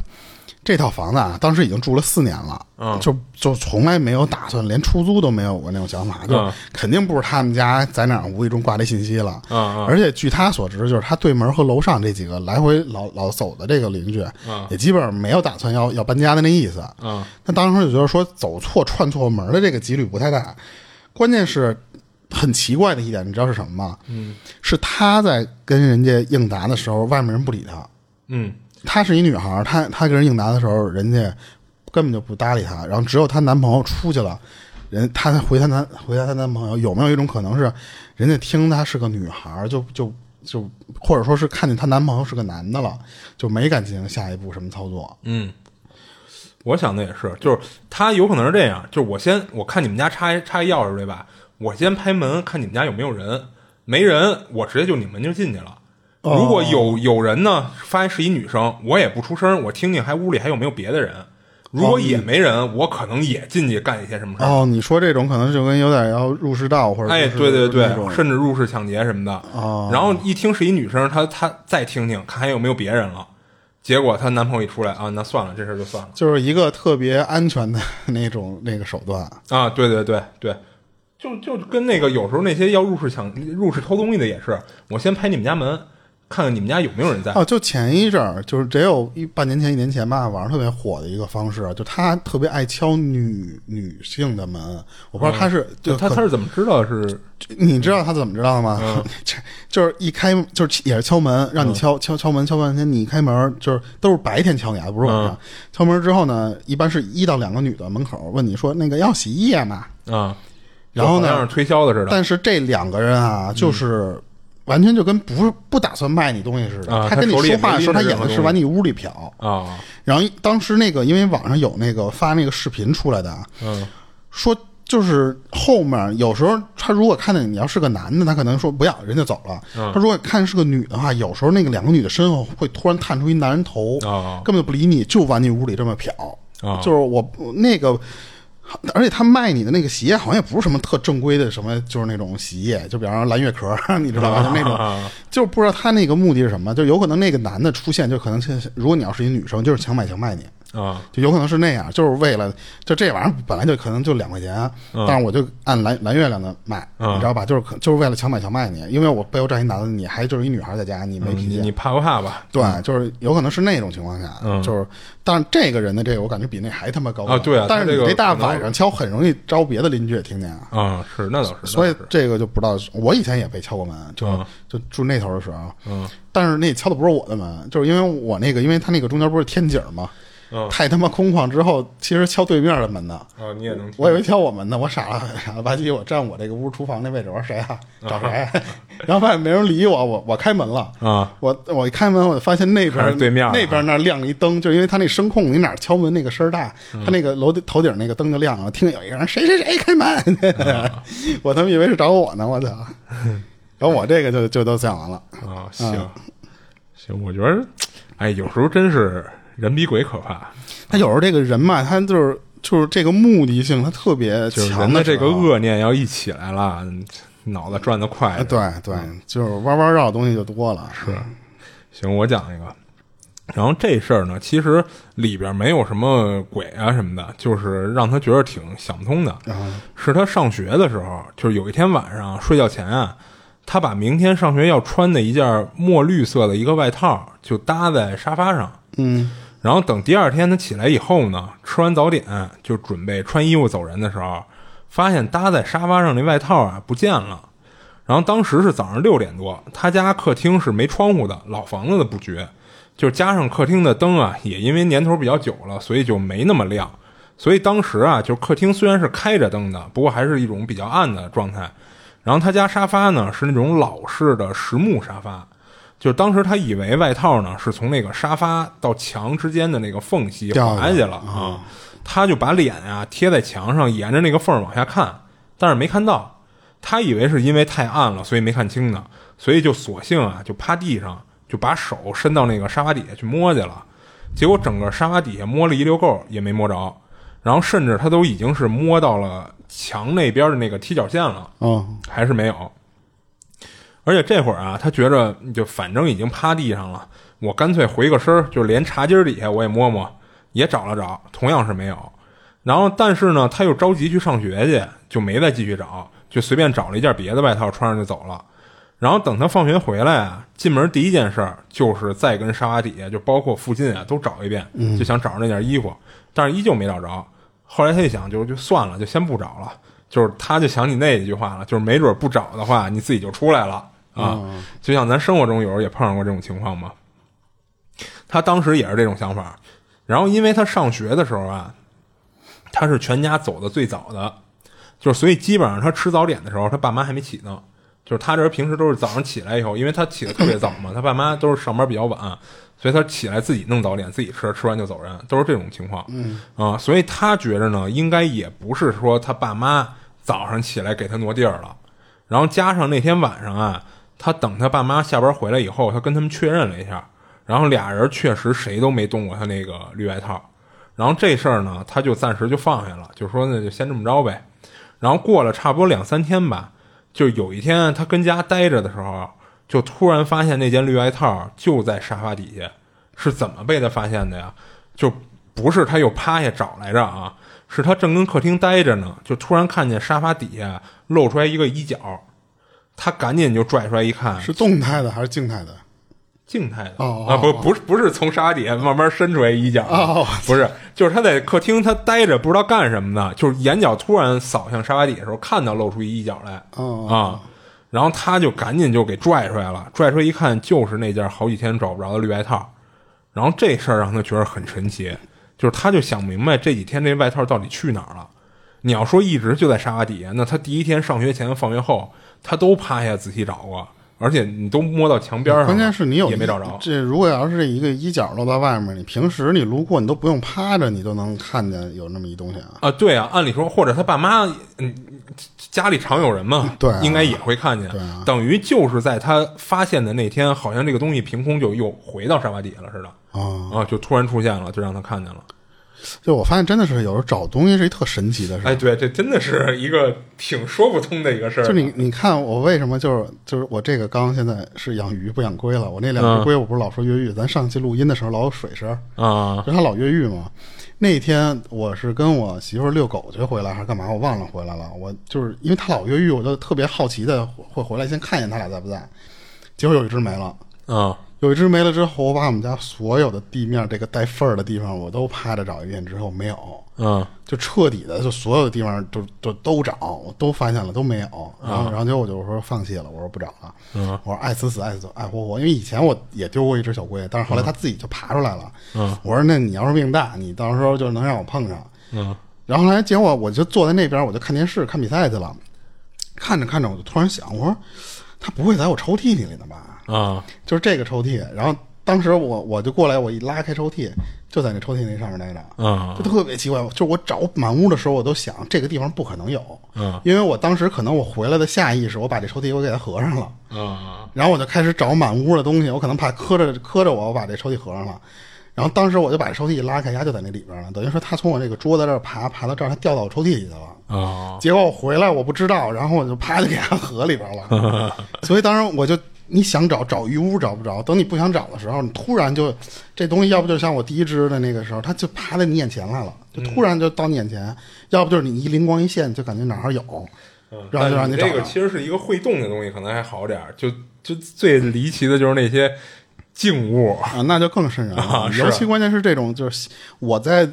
这套房子啊，当时已经住了四年了，嗯就就从来没有打算连出租都没有过那种想法，就嗯肯定不是他们家在哪儿无意中挂这信息了。嗯嗯而且据他所知，就是他对门和楼上这几个来回老老走的这个邻居，嗯也基本上没有打算要要搬家的那意思。嗯他当时就觉得说走错串错门的这个几率不太大，关键是很奇怪的一点，你知道是什么吗？嗯，是他在跟人家应答的时候，外面人不理他。嗯她是一女孩，她她跟人应答的时候，人家根本就不搭理她，然后只有她男朋友出去了，人她回她男回答她男朋友，有没有一种可能是，人家听她是个女孩，就就就或者说是看见她男朋友是个男的了，就没敢进行下一步什么操作。嗯，我想的也是，就是他有可能是这样，就是我先我看你们家插插钥匙对吧？我先拍门看你们家有没有人，没人我直接就拧门就进去了。哦如果有有人呢，发现是一女生，我也不出声，我听听还屋里还有没有别的人。如果也没人，我可能也进去干一些什么事儿。哦，你说这种可能就跟有点要入室盗或者哎，对对对，甚至入室抢劫什么的。哦然后一听是一女生，她她再听听看还有没有别人了。结果她男朋友一出来啊，那算了，这事儿就算了就是一个特别安全的那种那个手段。啊。对对对对，就就跟那个有时候那些要入室抢入室偷东西的也是，我先拍你们家门，看看你们家有没有人在。哦，就前一阵儿，就是只有一半年前、一年前吧，网上特别火的一个方式，就他特别爱敲女女性的门。我不知道他是，就他他是怎么知道是你知道他怎么知道的吗？这 就是一开就是也是敲门，让你敲、敲敲门敲半天，你一开门就是都是白天敲你啊，不是晚上。敲门之后呢，一般是一到两个女的门口问你说那个要洗衣液吗？啊？然后呢好像是推销的似的。但是这两个人啊，就是完全就跟不是不打算卖你东西似的。啊他跟你说话的时候，他没拎着任何东西演的是往你屋里瞟。啊，然后当时那个，因为网上有那个发那个视频出来的，嗯说就是后面有时候他如果看见你要是个男的，他可能说不要，人就走了。嗯他如果看是个女的话，有时候那个两个女的身后会突然探出一男人头，啊根本就不理你，就往你屋里这么瞟。啊就是我那个。而且他卖你的那个洗液好像也不是什么特正规的什么，就是那种洗衣液，就比方说蓝月壳，你知道吧？就那种，啊就是不知道他那个目的是什么，就有可能那个男的出现，就可能是如果你要是一女生，就是强买强卖你，啊。就有可能是那样，就是为了就这玩意儿本来就可能就两块钱，嗯。但是我就按蓝蓝月亮的卖，嗯。你知道吧？就是可就是为了强买强卖你，因为我背后站一男的，你还就是一女孩在家，你没脾气，你你怕不怕吧？对，就是有可能是那种情况下，嗯。就是，但是这个人的这个我感觉比那还他妈高啊。对啊但是你这大晚上敲，很容易招别的邻居也听见啊。啊，是那倒是，所以这个就不知道，我以前也被敲过门，就、嗯。就住那头的时候，嗯。但是那敲的不是我的门，就是因为我那个，因为他那个中间不是天井嘛，嗯太他妈空旷之后，其实敲对面的门呢。啊，你也能我以为敲我门呢，我傻了傻了吧唧，我站我这个屋厨房那位置，我说谁啊？找谁？然后发现没人理我，我我开门了。啊我我一开门，我就发现那边对面啊那边那亮了一灯，就是因为他那声控，你哪儿敲门那个声儿大，嗯他那个楼头顶那个灯就亮了。听见有一个人谁谁谁开门，啊 我他妈以为是找我呢，我操！然后我这个就就都讲完了。啊，行行，我觉得，哎，有时候真是人比鬼可怕，他有时候这个人嘛，他就是就是这个目的性，他特别就是强人的这个恶念要一起来了，脑子转得快啊，。对对，就是弯弯绕的东西就多了。是，行，我讲一个，然后这事儿呢，其实里边没有什么鬼啊什么的，就是让他觉得挺想不通的。是他上学的时候，就是有一天晚上睡觉前啊，他把明天上学要穿的一件墨绿色的一个外套就搭在沙发上。嗯，然后等第二天他起来以后呢，吃完早点就准备穿衣服走人的时候，发现搭在沙发上那外套啊不见了。然后当时是早上六点多，他家客厅是没窗户的老房子的布局。就加上客厅的灯啊，也因为年头比较久了，所以就没那么亮。所以当时啊，就客厅虽然是开着灯的，不过还是一种比较暗的状态。然后他家沙发呢是那种老式的实木沙发，就当时他以为外套呢是从那个沙发到墙之间的那个缝隙滑下去了啊，他就把脸啊贴在墙上，沿着那个缝往下看，但是没看到。他以为是因为太暗了，所以没看清呢，所以就索性啊就趴地上。就把手伸到那个沙发底下去摸去了，结果整个沙发底下摸了一溜够也没摸着，然后甚至他都已经是摸到了墙那边的那个踢脚线了，嗯，还是没有。而且这会儿啊，他觉着就反正已经趴地上了，我干脆回个身，就连茶几底下我也摸摸，也找了找，同样是没有。然后但是呢，他又着急去上学去，就没再继续找，就随便找了一件别的外套穿上就走了。然后等他放学回来啊，进门第一件事就是再跟沙发底下，就包括附近啊，都找一遍，就想找着那件衣服，但是依旧没找着。后来他一想，就就算了，就先不找了。就是他就想起那一句话了，就是没准不找的话，你自己就出来了啊。就像咱生活中有时候也碰上过这种情况嘛。他当时也是这种想法。然后因为他上学的时候啊，他是全家走的最早的，就是所以基本上他吃早点的时候，他爸妈还没起呢。就是他这人平时都是早上起来以后，因为他起的特别早嘛，他爸妈都是上班比较晚，所以他起来自己弄早点，自己吃，吃完就走人，都是这种情况。嗯啊，所以他觉着呢，应该也不是说他爸妈早上起来给他挪地儿了，然后加上那天晚上啊，他等他爸妈下班回来以后，他跟他们确认了一下，然后俩人确实谁都没动过他那个绿外套，然后这事儿呢，他就暂时就放下了，就说那就先这么着呗。然后过了差不多两三天吧。就有一天，他跟家待着的时候，就突然发现那件绿外套就在沙发底下。是怎么被他发现的呀？就不是他又趴下找来着啊，是他正跟客厅待着呢，就突然看见沙发底下露出来一个衣角，他赶紧就拽出来一看，是动态的还是静态的？静态的。哦啊，不不是不是从沙发底下慢慢伸出来一角，哦不是，就是他在客厅他待着不知道干什么呢，就是眼角突然扫向沙发底的时候，看到露出一衣角来，哦啊，然后他就赶紧就给拽出来了，拽出来一看就是那件好几天找不着的绿外套，然后这事儿让他觉得很神奇，就是他就想明白这几天这外套到底去哪儿了。你要说一直就在沙发底下，那他第一天上学前、放学后，他都趴下仔细找过。而且你都摸到墙边上了，关键是你有也没找着。这如果要是一个衣角露在外面，你平时你路过你都不用趴着，你都能看见有那么一东西啊。啊，对啊，按理说或者他爸妈，嗯，家里常有人嘛，对啊应该也会看见。对啊等于就是在他发现的那天，好像这个东西凭空就又回到沙发底下了似的啊，啊，就突然出现了，就让他看见了。就我发现真的是有时候找东西是一特神奇的事儿。哎，对，这真的是一个挺说不通的一个事儿。就你你看我为什么就是就是我这个缸现在是养鱼不养龟了，我那两只龟我不是老说越狱，咱上期录音的时候老有水声，啊就它老越狱嘛。那天我是跟我媳妇儿遛狗去回来还是干嘛，我忘了回来了。我就是因为它老越狱，我就特别好奇的会回来先看一眼它俩在不在。结果有一只没了，啊有一只没了之后，我把我们家所有的地面这个带缝儿的地方我都趴着找一遍之后没有，嗯。就彻底的就所有的地方都都都找，我都发现了都没有，然后然后结果我就说放弃了，我说不找了，嗯。我说爱死死爱死爱活活，因为以前我也丢过一只小龟，但是后来它自己就爬出来了，嗯。我说那你要是命大，你到时候就能让我碰上，嗯。然后后来结果我就坐在那边，我就看电视看比赛去了，看着看着我就突然想，我说它不会在我抽屉里呢吧？啊就是这个抽屉，然后当时我我就过来，我一拉开抽屉，就在那抽屉那上面待着，啊就特别奇怪。就是我找满屋的时候，我都想这个地方不可能有，嗯因为我当时可能我回来的下意识，我把这抽屉我给它合上了，啊 然后我就开始找满屋的东西，我可能怕磕着磕着我，我把这抽屉合上了。然后当时我就把抽屉一拉开，它就在那里边了，等于说他从我这个桌子这儿爬爬到这儿，他掉到我抽屉里去了。啊结果我回来我不知道，然后我就啪就给它 合里边了。所以当时我就你想找找鱼屋找不着，等你不想找的时候，你突然就这东西，要不就像我第一只的那个时候，它就爬在你眼前来了，就突然就到你眼前；要不就是你一灵光一现，就感觉哪儿有，然后就让你。这个其实是一个会动的东西，可能还好点儿。就就最离奇的就是那些静物啊，那就更瘆人了。啊尤其关键是这种，就是我在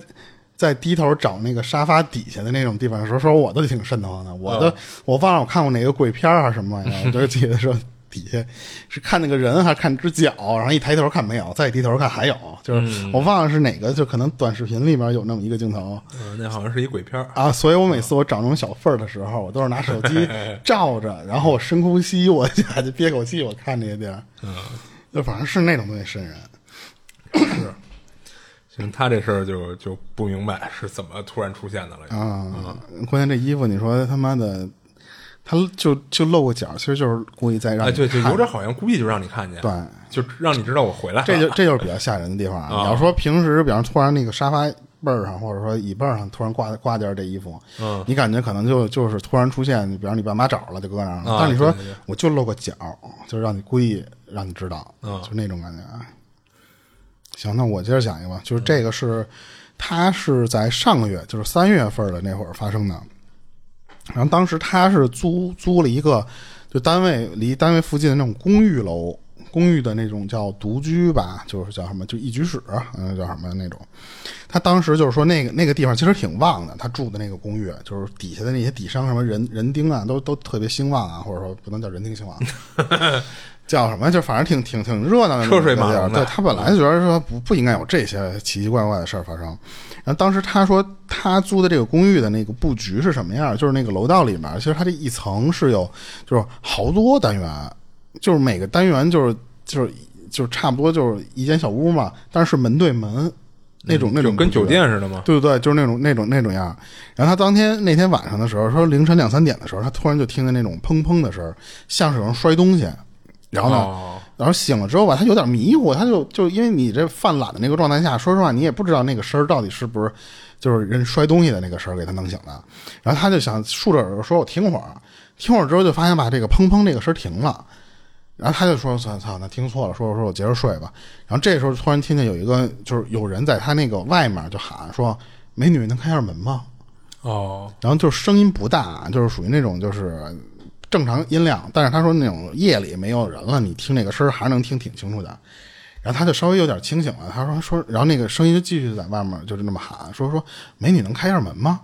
在低头找那个沙发底下的那种地方的时候，说我都挺瘆得慌的。我都、我忘了我看过哪个鬼片儿啊什么玩意儿，我就记得说底下是看那个人还是看只脚，然后一抬头看没有，再一低头看还有，就是我忘了是哪个，就可能短视频里面有那么一个镜头。嗯，那好像是一鬼片儿。啊，所以我每次我找那种小缝儿的时候，我都是拿手机 照着，然后我深呼吸，我 就就憋口气，我看这些地儿，嗯，就反正是那种东西渗人。是 行，他这事儿就就不明白是怎么突然出现的了。啊，关键这衣服，你说他妈的，他就就露个脚，其实就是故意在让对，就有点好像故意就让你看见，对，就让你知道我回来了。这就这就是比较吓人的地方啊。你要说平时，比方突然那个沙发背儿上，或者说椅背儿上突然挂挂件这衣服，嗯，你感觉可能就就是突然出现，比方你爸妈找了就搁那儿了。啊但是你说我就露个脚，就让你故意让你知道，嗯就那种感觉啊。行，那我接着讲一个吧，就是这个是，他是在上个月，就是三月份的那会儿发生的。然后当时他是租租了一个，就单位离单位附近的那种公寓楼，公寓的那种叫独居吧，就是叫什么，就一居室，嗯，叫什么那种。他当时就是说那个那个地方其实挺旺的，他住的那个公寓，就是底下的那些底商什么人人丁啊，都都特别兴旺啊，或者说不能叫人丁兴旺，叫什么？就反正挺挺挺热闹的车水马龙的对他本来就觉得说不不应该有这些奇奇怪怪的事儿发生。然后当时他说他租的这个公寓的那个布局是什么样？就是那个楼道里面，其实它这一层是有就是好多单元，就是每个单元就是就是就是差不多就是一间小屋嘛，但是门对门那种、那种跟酒店似的吗？对对对，就是那种那种那种样儿。然后他当天那天晚上的时候，说凌晨两三点的时候，他突然就听见那种砰砰的声儿，像是有人摔东西。然后呢，哦然后醒了之后吧，他有点迷糊，他就就因为你这犯懒的那个状态下，说实话，你也不知道那个声儿到底是不是就是人摔东西的那个声儿给他弄醒的。然后他就想竖着耳朵说：“我听会儿。”听会儿之后就发现吧，这个砰砰这个声停了。然后他就说：“操操，那听错了，说说我接着睡吧。”然后这时候突然听见有一个就是有人在他那个外面就喊说：“美女，能开下门吗？”哦，然后就是声音不大，就是属于那种就是正常音量，但是他说那种夜里没有人了，你听那个声儿还是能听挺清楚的。然后他就稍微有点清醒了，他说说，然后那个声音就继续在外面就是那么喊，说说美女能开下门吗？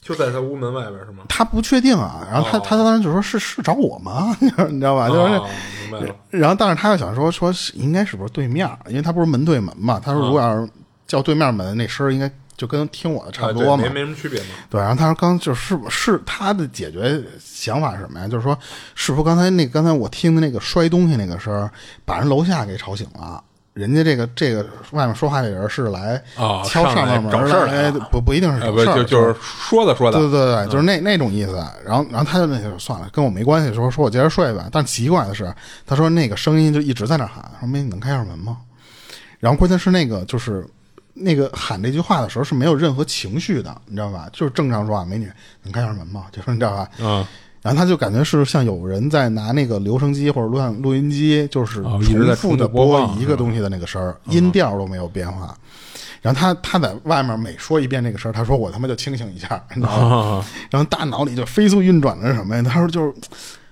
就在他屋门外边是吗？他不确定啊，然后他、哦他当时就说是是找我吗？你知道吧？就是、哦明白了。然后，但是他又想说，说是应该是不是对面儿？因为他不是门对门嘛。他说，如果要是叫对面门，那声儿应该就跟听我的差不多嘛。没没什么区别嘛。对，然后他说刚就是不是他的解决想法是什么呀？就是说，是不是刚才那刚才我听的那个摔东西那个声儿，把人楼下给吵醒了？人家这个这个外面说话这人是来啊敲上面门找事儿来哎不不一定是呃，不找事儿，就就是说的说的，对对对，就是那那种意思。然后然后他就那就算了，跟我没关系，说说我接着睡吧。但奇怪的是，他说那个声音就一直在那喊，说没你能开下门吗？然后关键是那个就是那个喊这句话的时候是没有任何情绪的，你知道吧？就是正常说话，美女你开下门吗？就说你知道吧？嗯，然后他就感觉是像有人在拿那个留声机或者录像录音机，就是哦一直在重复的播一个东西的那个声儿，音调都没有变化。然后他他在外面每说一遍这个声儿，他说我他妈就清醒一下，你知道吗？啊，然后大脑里就飞速运转的是什么呀？他说就是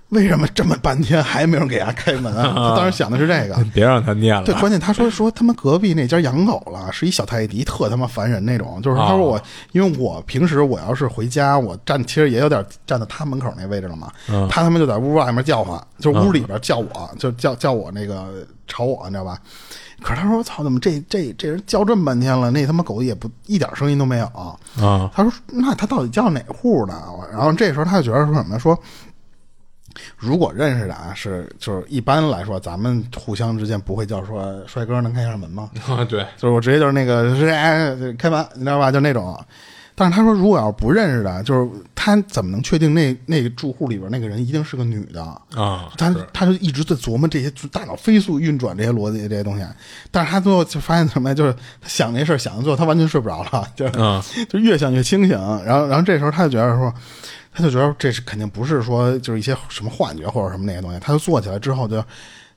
为什么这么半天还没有人给他开门啊？他当时想的是这个。别让他念对，了。关键他说说他们隔壁那家养狗了，是一小泰迪，特他妈烦人那种。就是他说我，哦因为我平时我要是回家，我站其实也有点站到他门口那位置了嘛。嗯他他妈就在屋外面叫唤，就屋里边叫我，就叫叫我那个吵我，你知道吧？可是他说：“操，怎么这这这人叫这么半天了，那他妈狗也不一点声音都没有。”啊，他说：“那他到底叫哪户呢？”然后这时候他就觉得说什么说，如果认识的啊，是就是一般来说，咱们互相之间不会叫说帅哥能开下门吗？啊，对，就是我直接就是那个是哎 开门，你知道吧？就那种。但是他说，如果要是不认识的，就是他怎么能确定那那个住户里边那个人一定是个女的？啊，他他就一直在琢磨这些，大脑飞速运转这些逻辑这些东西。但是他最后就发现什么呀？就是他想这事儿想的最后，他完全睡不着了，就是、嗯 就越想越清醒。然后然后这时候他就觉得说，他就觉得这是肯定不是说就是一些什么幻觉或者什么那些东西。他就坐起来之后就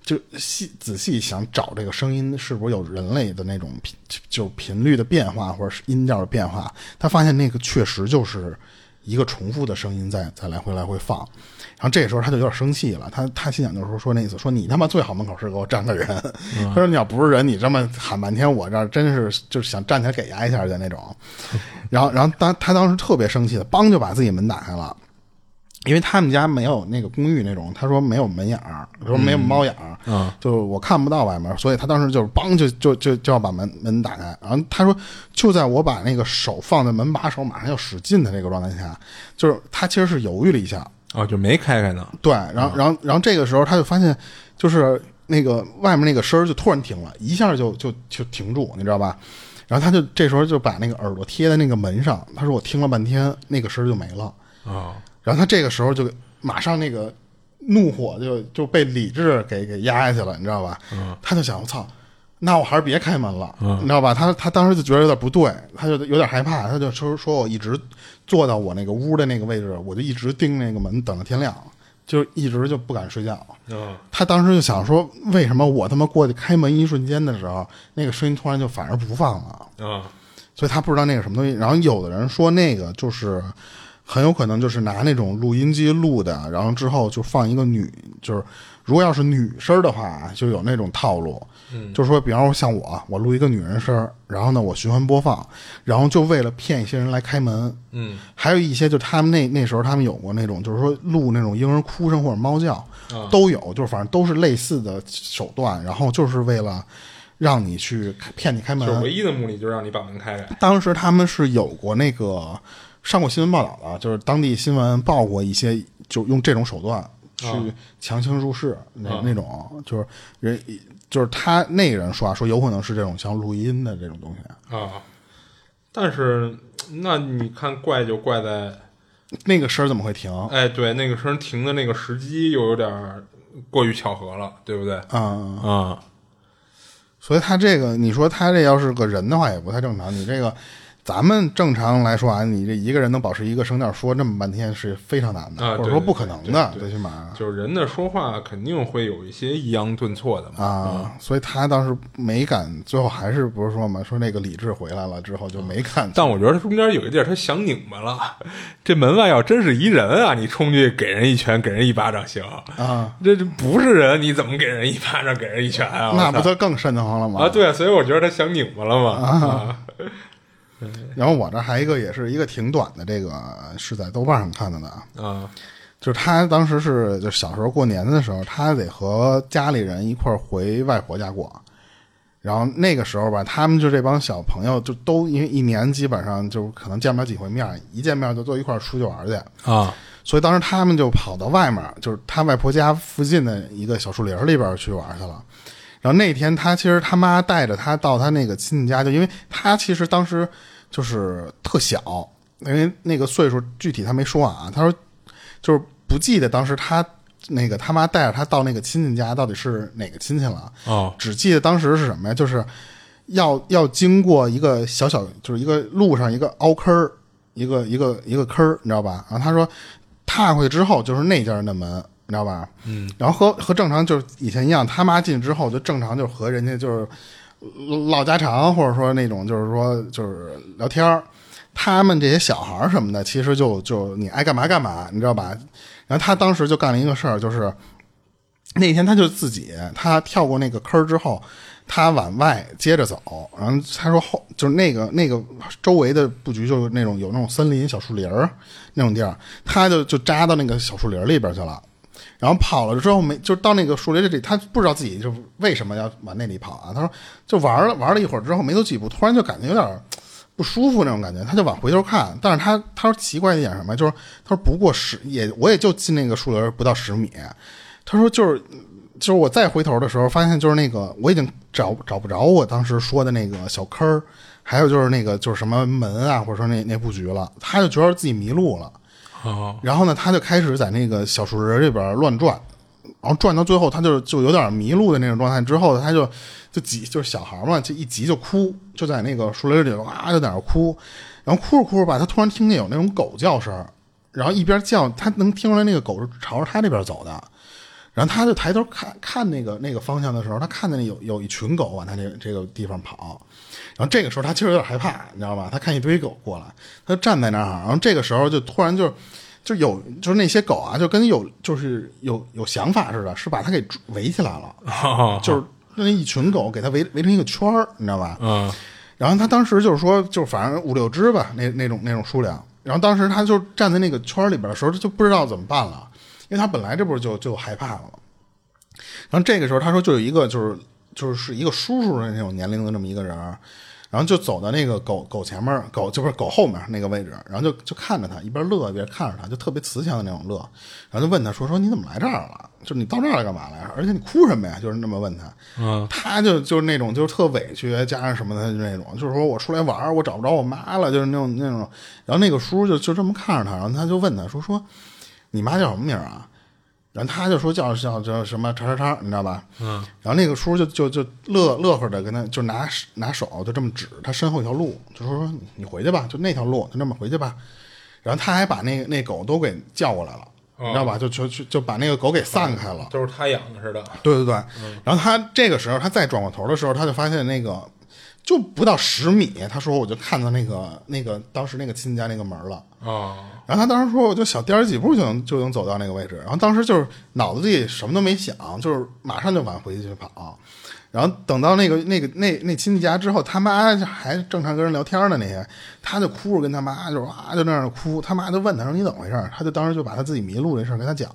就细仔细想找这个声音是不是有人类的那种频就频率的变化或者是音调的变化。他发现那个确实就是一个重复的声音在在来回来回放。然后这时候他就有点生气了，他他心想就是说说那意思，说你他妈最好门口是给我站个人。他说你要不是人，你这么喊半天，我这儿真是就是想站起来给压一下的那种。然后然后当他当时特别生气的，梆就把自己门打开了。因为他们家没有那个公寓那种，他说没有门眼儿，说没有猫眼儿，嗯就我看不到外面，所以他当时就是梆就就就就要把门门打开，然后他说就在我把那个手放在门把手马上要使劲的这个状态下，就是他其实是犹豫了一下，哦，就没开开呢。对，然后然后然后这个时候他就发现就是那个外面那个声儿就突然停了，一下就就就停住，你知道吧？然后他就这时候就把那个耳朵贴在那个门上，他说我听了半天那个声儿就没了。哦，然后他这个时候就马上那个怒火就就被理智给给压下去了，你知道吧？他就想，我操，那我还是别开门了，你知道吧？他他当时就觉得有点不对，他就有点害怕，他就说说我一直坐到我那个屋的那个位置，我就一直盯那个门，等到天亮，就一直就不敢睡觉。嗯他当时就想说，为什么我他妈过去开门一瞬间的时候，那个声音突然就反而不放了？啊所以他不知道那个什么东西。然后有的人说那个就是很有可能就是拿那种录音机录的，然后之后就放一个女，就是如果要是女声的话，就有那种套路。嗯，就是说，比方说像我，我录一个女人声，然后呢我循环播放，然后就为了骗一些人来开门。嗯还有一些就他们那那时候他们有过那种，就是说录那种婴儿哭声或者猫叫，啊都有，就是反正都是类似的手段，然后就是为了让你去骗你开门。就是唯一的目的就是让你把门开开。当时他们是有过那个上过新闻报道的，就是当地新闻报过一些，就用这种手段去强行入室、那啊那种，就是人就是他那个人说啊，说有可能是这种像录音的这种东西。啊，但是那你看怪就怪在，那个声儿怎么会停？哎，对，那个声停的那个时机又有点儿过于巧合了，对不对？嗯，啊，所以他这个，你说他这要是个人的话，也不太正常。你这个，咱们正常来说啊，你这一个人能保持一个声调说这么半天是非常难的，啊或者说不可能的，最起码就是人的说话肯定会有一些抑扬顿挫的嘛。啊。所以他当时没敢，最后还是不是说嘛，说那个理智回来了之后就没敢。但我觉得中间有一地儿他想拧巴了，这门外要真是一人啊，你冲去给人一拳，给人一巴掌行啊？这这不是人，你怎么给人一巴掌，给人一拳啊？那不就更瘆得慌了吗？啊？对，所以我觉得他想拧巴了嘛。啊然后我这还一个也是一个挺短的，这个是在豆瓣上看到的啊，啊就是他当时是就小时候过年的时候，他得和家里人一块儿回外婆家过。然后那个时候吧，他们就这帮小朋友就都因为一年基本上就可能见不了几回面，一见面就坐一块儿出去玩去。啊所以当时他们就跑到外面，就是他外婆家附近的一个小树林里边去玩去了。然后那天他其实他妈带着他到他那个亲戚家，就因为他其实当时就是特小，因为那个岁数具体他没说啊，他说就是不记得当时他那个他妈带着他到那个亲戚家到底是哪个亲戚了，哦只记得当时是什么呀？就是要要经过一个小小，就是一个路上一个凹坑儿，一个一个一个坑儿，你知道吧？然后他说踏过去之后就是那家人的门，你知道吧？嗯。然后和和正常就是以前一样，他妈进去之后就正常就和人家就是唠家常，或者说那种就是说就是聊天儿。他们这些小孩儿什么的，其实就就你爱干嘛干嘛，你知道吧？然后他当时就干了一个事儿，就是那天他就自己，他跳过那个坑儿之后，他往外接着走，然后他说后就是那个那个周围的布局就是那种有那种森林小树林儿那种地儿，他就就扎到那个小树林里边去了。然后跑了之后没，就到那个树林里，他不知道自己就为什么要往那里跑啊？他说就玩了玩了一会儿之后，没走几步，突然就感觉有点不舒服那种感觉，他就往回头看，但是他他说奇怪一点什么，就是他说不过十也我也就进那个树林不到十米，他说就是就是我再回头的时候，发现就是那个我已经找找不着我当时说的那个小坑儿，还有就是那个就是什么门啊，或者说那那布局了，他就觉得自己迷路了。哦，然后呢，他就开始在那个小树林里边乱转，然后转到最后，他就就有点迷路的那种状态。之后他就就急，就是小孩嘛，就一急就哭，就在那个树林里头哇就在那哭，然后哭着哭着吧，他突然听见有那种狗叫声，然后一边叫，他能听出来那个狗是朝着他这边走的。然后他就抬头看看那个那个方向的时候，他看见有有一群狗往他这这个地方跑。然后这个时候他其实有点害怕，你知道吧？他看一堆狗过来，他就站在那儿。然后这个时候就突然就就有就是那些狗啊，就跟有就是有有想法似的，是把他给围起来了，哦就是那一群狗给他围围成一个圈儿，你知道吧？嗯然后他当时就是说，就反正五六只吧，那那种那种数量。然后当时他就站在那个圈儿里边的时候，他就不知道怎么办了，因为他本来这不是就就害怕了。然后这个时候他说，就有一个就是就是是一个叔叔的那种年龄的这么一个人儿，然后就走到那个狗狗前面，狗就不是狗后面那个位置，然后就就看着他，一边乐一边看着他，就特别慈祥的那种乐。然后就问他说说你怎么来这儿了？就是你到这儿来干嘛来？而且你哭什么呀？就是那么问他。嗯，他就就是那种就是特委屈，加上什么的就那种，就是说我出来玩儿，我找不着我妈了，就是那种那种。然后那个叔就就这么看着他，然后他就问他说说你妈叫什么名儿啊？然后他就说叫叫叫什么叉叉叉，你知道吧？嗯。然后那个叔就就就乐乐呵的跟他就拿拿手就这么指他身后一条路，就说说你你回去吧，就那条路，就这么回去吧。然后他还把那个那狗都给叫过来了，你知道吧？就就就就把那个狗给散开了。都是他养的似的。对对对，然后他这个时候他再转过头的时候，他就发现那个就不到十米，他说我就看到那个那个当时那个亲戚家那个门了。哦，然后他当时说，我就小颠儿几步就能就能走到那个位置。然后当时就是脑子里什么都没想，就是马上就往回去跑。然后等到那个那个那那亲戚家之后，他妈还正常跟人聊天呢，那些他就哭着跟他妈就是啊就那样哭，他妈就问他说你怎么回事？他就当时就把他自己迷路这事儿跟他讲。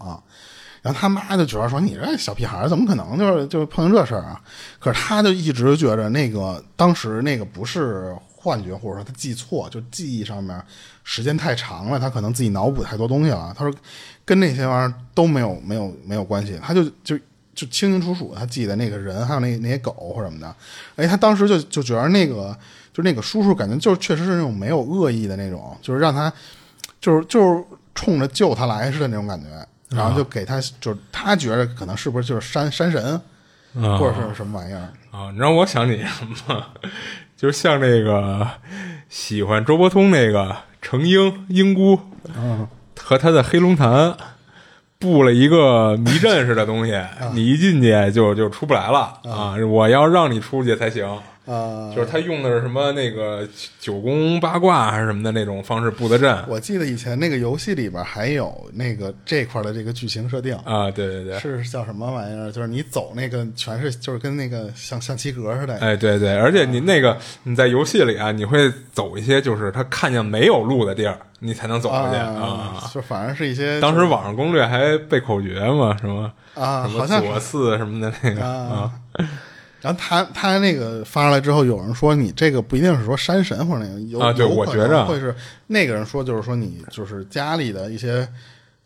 然后他妈就觉得说你这小屁孩儿怎么可能就就碰上这事儿啊？可是他就一直觉着那个当时那个不是幻觉，或者说他记错，就记忆上面时间太长了，他可能自己脑补太多东西了。他说跟那些玩意儿都没有没有没有关系，他就就就清清楚楚他记得那个人还有那那些狗或什么的。哎，他当时就就觉得那个就那个叔叔感觉就确实是那种没有恶意的那种，就是让他就是就是冲着救他来似的那种感觉。然后就给他，就是他觉得可能是不是就是山山神，啊或者是什么玩意儿？啊，你让我想起什么？就是像那个喜欢周伯通那个程英英姑，和他的黑龙潭布了一个迷阵似的东西，你一进去就就出不来了啊！我要让你出去才行。啊，就是他用的是什么那个九宫八卦还是什么的那种方式布的阵我记得以前那个游戏里边还有那个这块的这个剧情设定，啊？对对对，是叫什么玩意儿？就是你走那个全是就是跟那个像象棋格似的，哎，对对，而且你那个你在游戏里啊，你会走一些就是他看见没有路的地儿，你才能走过去啊，就反正是一些当时网上攻略还背口诀嘛，什么啊，什么好像左四什么的那个啊。然后他他那个发出来之后，有人说你这个不一定是说山神或者那个，有啊对有可我觉着能会是那个人说，就是说你就是家里的一些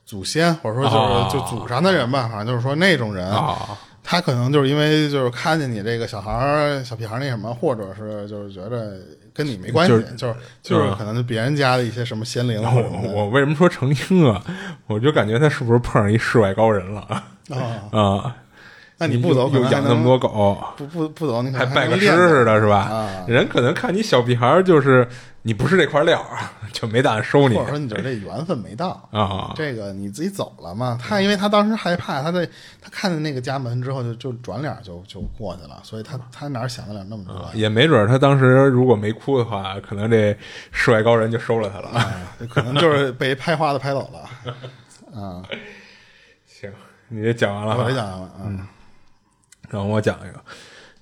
祖先，或者说就是、啊就祖上的人吧，反正就是说那种人，啊他可能就是因为就是看见你这个小孩儿小屁孩儿那什么，或者是就是觉得跟你没关系，就是就是就是嗯可能是别人家的一些什么仙灵我我为什么说成精啊？我就感觉他是不是碰上一世外高人了 啊。啊？那你不走，可又能还能养那么多狗，不不不走，你可还能拜个师似的，是吧？啊人可能看你小屁孩儿就是你不是这块料儿，就没打算收你或者说你觉得这缘分没到 啊。这个你自己走了嘛？他因为他当时害怕，他在他看见那个家门之后就就转脸就就过去了，所以他他哪想得了那么多呀？也没准儿他当时如果没哭的话，可能这世外高人就收了他了。啊可能就是被拍花的拍走了 啊！行，你这讲完了哈，我这讲完了然后我讲一个。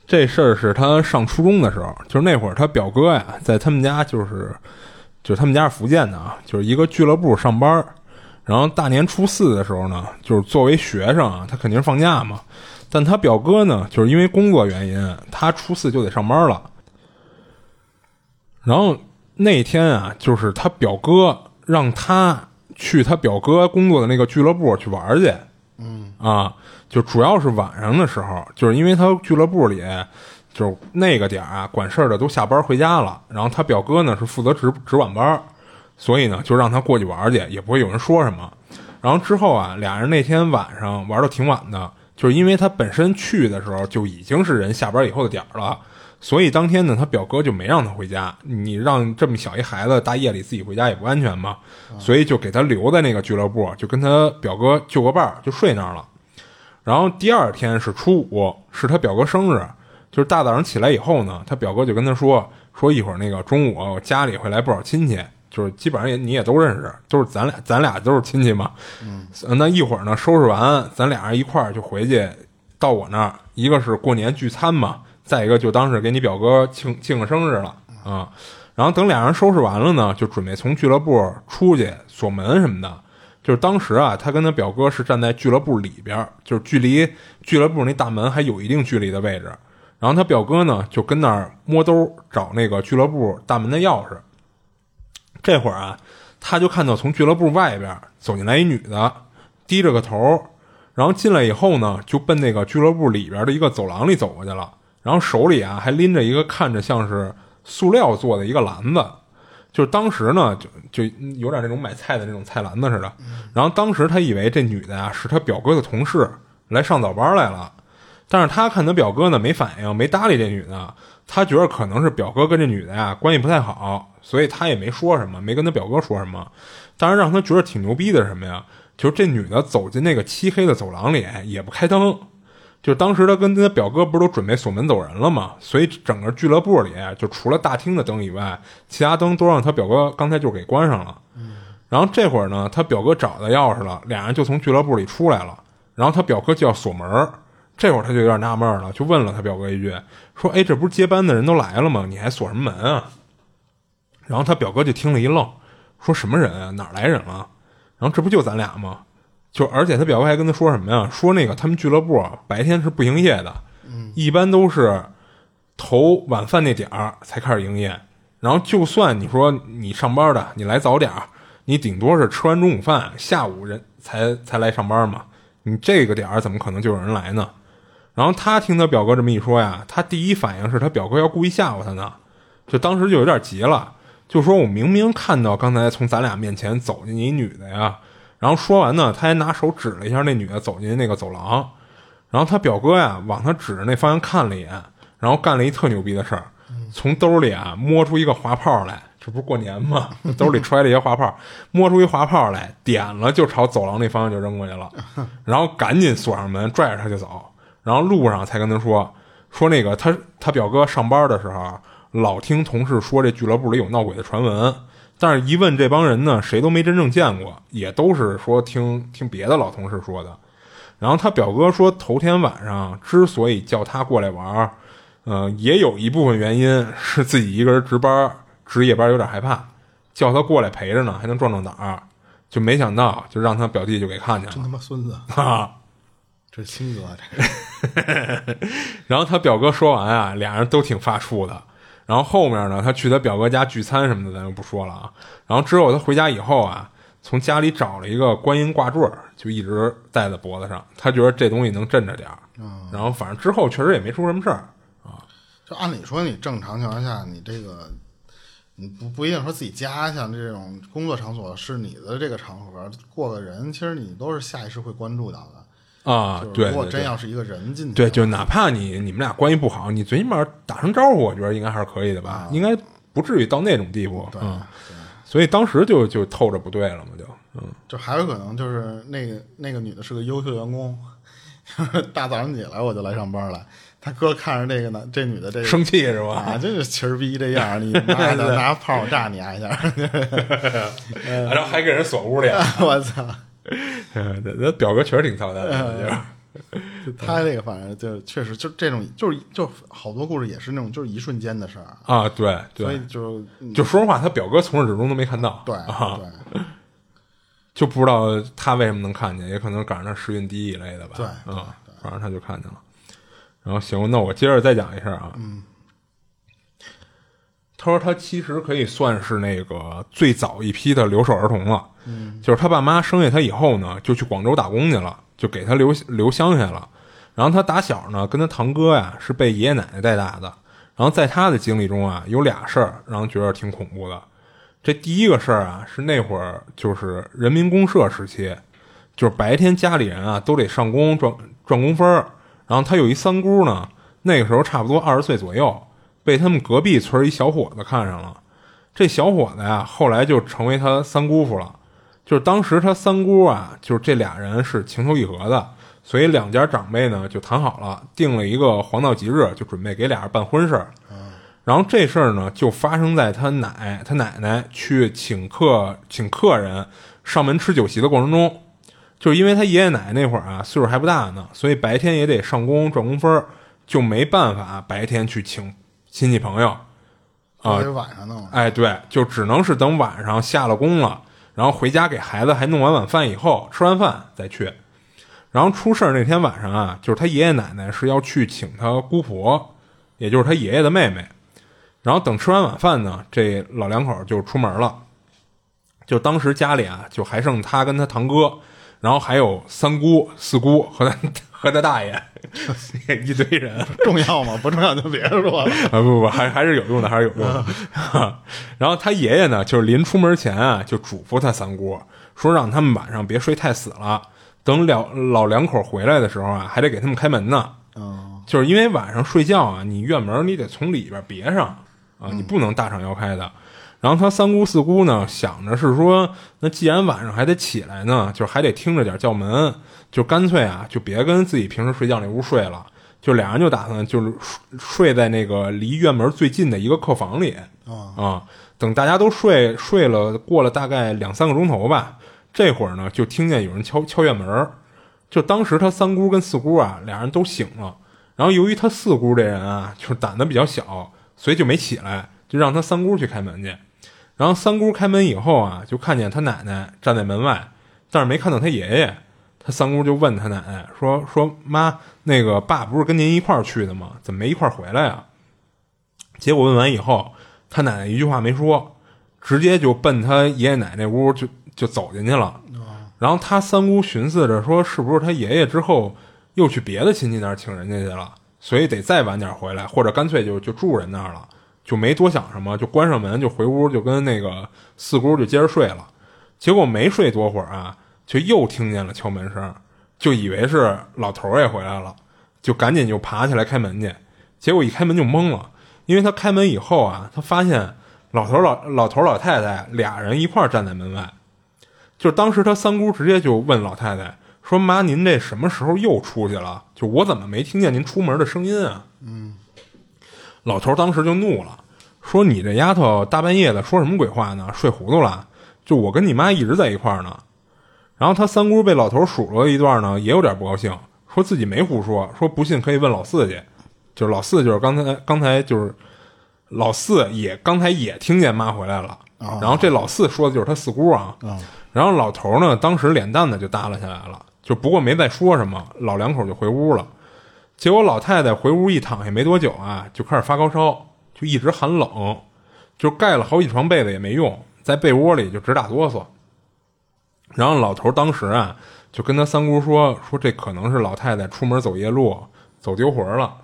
这事儿是他上初中的时候，就是那会儿他表哥呀，在他们家就是，就是他们家是福建的啊，就是一个俱乐部上班然后大年初四的时候呢，就是作为学生啊，他肯定是放假嘛。但他表哥呢，就是因为工作原因，他初四就得上班了。然后那天啊，就是他表哥让他去他表哥工作的那个俱乐部去玩去。嗯啊，就主要是晚上的时候，就是因为他俱乐部里就是那个点儿啊，管事儿的都下班回家了，然后他表哥呢是负责值值晚班，所以呢就让他过去玩去，也不会有人说什么。然后之后啊，俩人那天晚上玩到挺晚的，就是因为他本身去的时候就已经是人下班以后的点儿了，所以当天呢，他表哥就没让他回家。你让这么小一孩子大夜里自己回家也不安全嘛，所以就给他留在那个俱乐部，就跟他表哥就个伴儿，就睡那儿了。然后第二天是初五，是他表哥生日，就是大早上起来以后呢，他表哥就跟他说，说一会儿那个中午家里会来不少亲戚，就是基本上也你也都认识，都是咱俩咱俩都是亲戚嘛。嗯，那一会儿呢收拾完，咱俩人一块儿就回去到我那儿，一个是过年聚餐嘛，再一个就当是给你表哥庆庆个生日了啊。然后等俩人收拾完了呢，就准备从俱乐部出去锁门什么的。就是当时啊，他跟他表哥是站在俱乐部里边，就是距离俱乐部那大门还有一定距离的位置。然后他表哥呢，就跟那儿摸兜找那个俱乐部大门的钥匙。这会儿啊，他就看到从俱乐部外边走进来一女的，低着个头，然后进来以后呢，就奔那个俱乐部里边的一个走廊里走过去了。然后手里啊还拎着一个看着像是塑料做的一个篮子。就是当时呢，就就有点那种买菜的那种菜篮子似的。然后当时他以为这女的啊是他表哥的同事，来上早班来了。但是他看他表哥呢没反应，没搭理这女的。他觉得可能是表哥跟这女的呀关系不太好，所以他也没说什么，没跟他表哥说什么。但是让他觉得挺牛逼的是什么呀？就是这女的走进那个漆黑的走廊里，也不开灯。就当时他跟他表哥不是都准备锁门走人了吗？所以整个俱乐部里就除了大厅的灯以外，其他灯都让他表哥刚才就给关上了。然后这会儿呢，他表哥找到钥匙了，俩人就从俱乐部里出来了。然后他表哥就要锁门，这会儿他就有点纳闷了，就问了他表哥一句：“说，哎，这不是接班的人都来了吗？你还锁什么门啊？”然后他表哥就听了一愣，说：“什么人啊？哪来人了？”然后这不就咱俩吗？就而且他表哥还跟他说什么呀？说那个他们俱乐部白天是不营业的，一般都是头晚饭那点儿才开始营业。然后就算你说你上班的，你来早点儿，你顶多是吃完中午饭，下午人才才来上班嘛。你这个点儿怎么可能就有人来呢？然后他听他表哥这么一说呀，他第一反应是他表哥要故意吓唬他呢，就当时就有点急了，就说我明明看到刚才从咱俩面前走进一女的呀。然后说完呢，他还拿手指了一下那女的走进那个走廊，然后他表哥呀往他指着那方向看了一眼，然后干了一特牛逼的事儿，从兜里啊摸出一个滑炮来，这不是过年吗？兜里揣了一些滑炮，摸出一滑炮来，点了就朝走廊那方向就扔过去了，然后赶紧锁上门，拽着他就走，然后路上才跟他说说那个他他表哥上班的时候老听同事说这俱乐部里有闹鬼的传闻。但是，一问这帮人呢，谁都没真正见过，也都是说听听别的老同事说的。然后他表哥说，头天晚上之所以叫他过来玩儿，呃，也有一部分原因是自己一个人值班，值夜班有点害怕，叫他过来陪着呢，还能壮壮胆儿。就没想到，就让他表弟就给看见了。真他妈孙子啊！这亲哥，这个。然后他表哥说完啊，俩人都挺发怵的。然后后面呢，他去他表哥家聚餐什么的，咱就不说了啊。然后之后他回家以后啊，从家里找了一个观音挂坠，就一直戴在脖子上。他觉得这东西能镇着点儿。然后反正之后确实也没出什么事儿啊。就按理说，你正常情况下，你这个你不不一定说自己家像这种工作场所是你的这个场合过个人，其实你都是下意识会关注到的。啊，对，如果真要是一个人进去，对，就哪怕你你们俩关系不好，你最起码打声招呼，我觉得应该还是可以的吧，应该不至于到那种地步，嗯，所以当时就就透着不对了嘛，就，嗯，就还有可能就是那个那个女的是个优秀员工，大早上起来我就来上班了，他哥看着这个呢，这女的这生气是吧？啊，真是气儿逼这样，你 妈的拿炮炸你一下，然后还给人锁屋里，我操！那表哥确实挺操蛋的，就他这个反正就确实就这种就是就好多故事也是那种就是一瞬间的事儿啊，对，所以就就说实话，他表哥从始至终都没看到，对对，就不知道他为什么能看见，也可能赶上他时运低一类的吧，对啊，反正他就看见了。然后行，那我接着再讲一下啊，嗯。他说：“他其实可以算是那个最早一批的留守儿童了。嗯，就是他爸妈生下他以后呢，就去广州打工去了，就给他留留乡下了。然后他打小呢，跟他堂哥呀是被爷爷奶奶带大的。然后在他的经历中啊，有俩事儿让人觉得挺恐怖的。这第一个事儿啊，是那会儿就是人民公社时期，就是白天家里人啊都得上工赚赚工分儿。然后他有一三姑呢，那个时候差不多二十岁左右，被他们隔壁村一小伙子看上了。这小伙子呀，后来就成为他三姑父了。就是当时他三姑啊，就是这俩人是情投意合的。所以两家长辈呢就谈好了，定了一个黄道吉日，就准备给俩人办婚事儿。然后这事儿呢就发生在他奶他奶奶去请客请客人上门吃酒席的过程中。就是因为他爷爷奶奶那会儿啊岁数还不大呢，所以白天也得上工赚工分就没办法白天去请亲戚朋友啊。晚上弄。哎，对，就只能是等晚上下了工了，然后回家给孩子还弄完晚饭以后，吃完饭再去。然后出事儿那天晚上啊，就是他爷爷奶奶是要去请他姑婆，也就是他爷爷的妹妹。然后等吃完晚饭呢，这老两口就出门了。就当时家里啊，就还剩他跟他堂哥，然后还有三姑、四姑和他和他大爷 一堆人。重要吗？不重要就别说了 啊！不不不，还还是有用的，还是有用的。然后他爷爷呢，就是临出门前啊，就嘱咐他三姑说，让他们晚上别睡太死了。等两老两口回来的时候啊，还得给他们开门呢。就是因为晚上睡觉啊，你院门你得从里边别上啊，你不能大敞腰开的。然后他三姑四姑呢，想着是说，那既然晚上还得起来呢，就还得听着点叫门，就干脆啊，就别跟自己平时睡觉那屋睡了，就俩人就打算就是睡在那个离院门最近的一个客房里啊。等大家都睡睡了，过了大概两三个钟头吧。这会儿呢，就听见有人敲敲院门就当时他三姑跟四姑啊，俩人都醒了。然后由于他四姑这人啊，就是胆子比较小，所以就没起来，就让他三姑去开门去。然后三姑开门以后啊，就看见他奶奶站在门外，但是没看到他爷爷。他三姑就问他奶奶说：“说妈，那个爸不是跟您一块儿去的吗？怎么没一块儿回来呀？”结果问完以后，他奶奶一句话没说，直接就奔他爷爷奶奶屋就。就走进去了，然后他三姑寻思着说：“是不是他爷爷之后又去别的亲戚那儿请人家去了？所以得再晚点回来，或者干脆就就住人那儿了。”就没多想什么，就关上门就回屋，就跟那个四姑就接着睡了。结果没睡多会儿啊，就又听见了敲门声，就以为是老头也回来了，就赶紧就爬起来开门去。结果一开门就懵了，因为他开门以后啊，他发现老头老老头老太太俩人一块站在门外。就是当时他三姑直接就问老太太说：“妈，您这什么时候又出去了？就我怎么没听见您出门的声音啊？”嗯，老头当时就怒了，说：“你这丫头大半夜的说什么鬼话呢？睡糊涂了？就我跟你妈一直在一块儿呢。”然后他三姑被老头数落一段呢，也有点不高兴，说自己没胡说，说不信可以问老四去。就是老四，就是刚才刚才就是老四也刚才也听见妈回来了。然后这老四说的就是他四姑啊。然后老头呢，当时脸蛋子就耷拉下来了，就不过没再说什么，老两口就回屋了。结果老太太回屋一躺下没多久啊，就开始发高烧，就一直喊冷，就盖了好几床被子也没用，在被窝里就直打哆嗦。然后老头当时啊，就跟他三姑说说这可能是老太太出门走夜路，走丢魂了。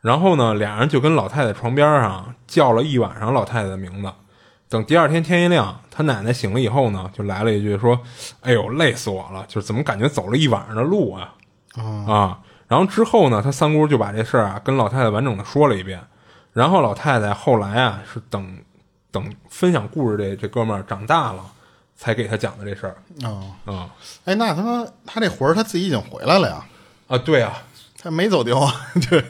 然后呢，俩人就跟老太太床边上叫了一晚上老太太的名字。等第二天天一亮，他奶奶醒了以后呢，就来了一句说：“哎呦，累死我了！就是怎么感觉走了一晚上的路啊？啊！然后之后呢，他三姑就把这事儿啊跟老太太完整的说了一遍。然后老太太后来啊是等等分享故事这这哥们儿长大了，才给他讲的这事儿啊啊！哎，那他妈他这魂儿他自己已经回来了呀？啊，对啊，他没走丢啊？对，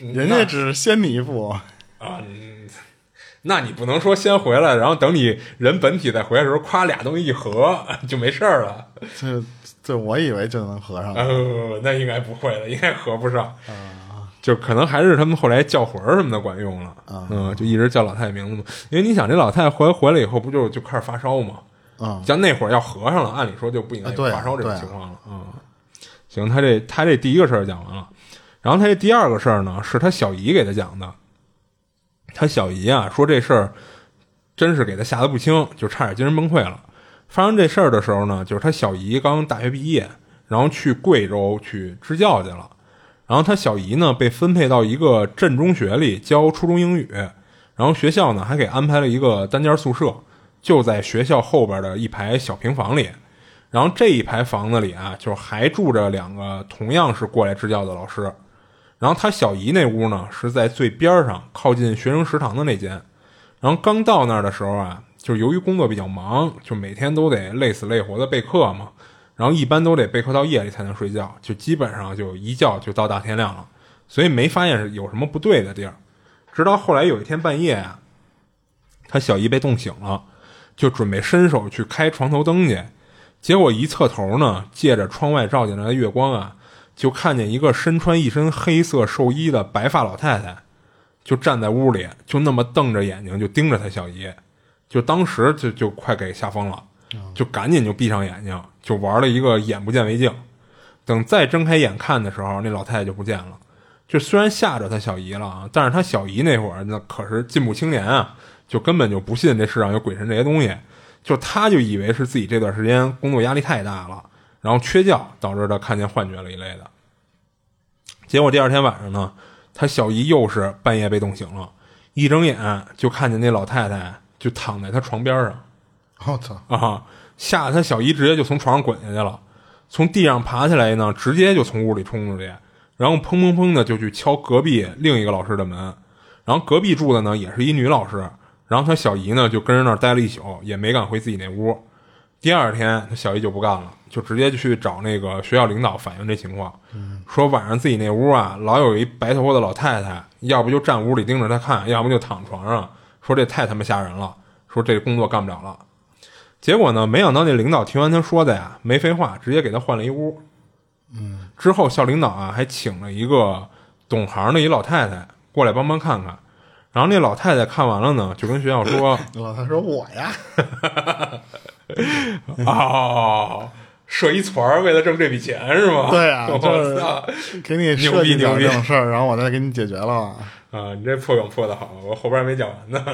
人家只是先你一步啊。那你不能说先回来，然后等你人本体再回来的时候，夸俩东西一合 就没事儿了。这这我以为就能合上，呃，那应该不会的，应该合不上啊。就可能还是他们后来叫魂儿什么的管用了啊嗯，就一直叫老太太名字嘛。因为你想，这老太太回回来以后，不就就开始发烧吗？啊，像那会儿要合上了，按理说就不应该发烧这种情况了啊。行，他这他这第一个事儿讲完了，然后他这第二个事儿呢，是他小姨给他讲的。他小姨啊说这事儿真是给他吓得不轻，就差点精神崩溃了。发生这事儿的时候呢，就是他小姨刚大学毕业，然后去贵州去支教去了。然后他小姨呢被分配到一个镇中学里教初中英语，然后学校呢还给安排了一个单间宿舍，就在学校后边的一排小平房里。然后这一排房子里啊，就还住着两个同样是过来支教的老师。然后他小姨那屋呢是在最边上，靠近学生食堂的那间。然后刚到那儿的时候啊，就由于工作比较忙，就每天都得累死累活的备课嘛。然后一般都得备课到夜里才能睡觉，就基本上就一觉就到大天亮了，所以没发现有什么不对的地儿。直到后来有一天半夜啊，他小姨被冻醒了，就准备伸手去开床头灯去，结果一侧头呢，借着窗外照进来的月光啊，就看见一个身穿一身黑色寿衣的白发老太太，就站在屋里，就那么瞪着眼睛就盯着他小姨，就当时就就快给吓疯了。就赶紧就闭上眼睛，就玩了一个眼不见为净。等再睁开眼看的时候，那老太太就不见了。就虽然吓着他小姨了啊，但是他小姨那会儿那可是进步青年啊，就根本就不信这世上有鬼神这些东西。就他就以为是自己这段时间工作压力太大了，然后缺觉导致他看见幻觉了一类的。结果第二天晚上呢，他小姨又是半夜被冻醒了，一睁眼就看见那老太太就躺在他床边上。我操！啊！吓得他小姨直接就从床上滚下去了，从地上爬起来呢，直接就从屋里冲出去，然后砰砰砰的就去敲隔壁另一个老师的门，然后隔壁住的呢也是一女老师，然后他小姨呢就跟着那儿待了一宿，也没敢回自己那屋。第二天他小姨就不干了，就直接就去找那个学校领导反映这情况，说晚上自己那屋啊老有一白头发的老太太，要不就站屋里盯着他看，要不就躺床上，说这太他妈吓人了，说这工作干不了了。结果呢？没想到那领导听完他说的呀，没废话，直接给他换了一屋。嗯，之后校领导啊还请了一个懂行的一老太太过来帮忙看看。然后那老太太看完了呢，就跟学校说：“老太太说我呀，哦，设一团为了挣这笔钱是吗？对啊，我操，给你设计点这种事儿，然后我再给你解决了。啊，你这破梗破的好，我后边没讲完呢。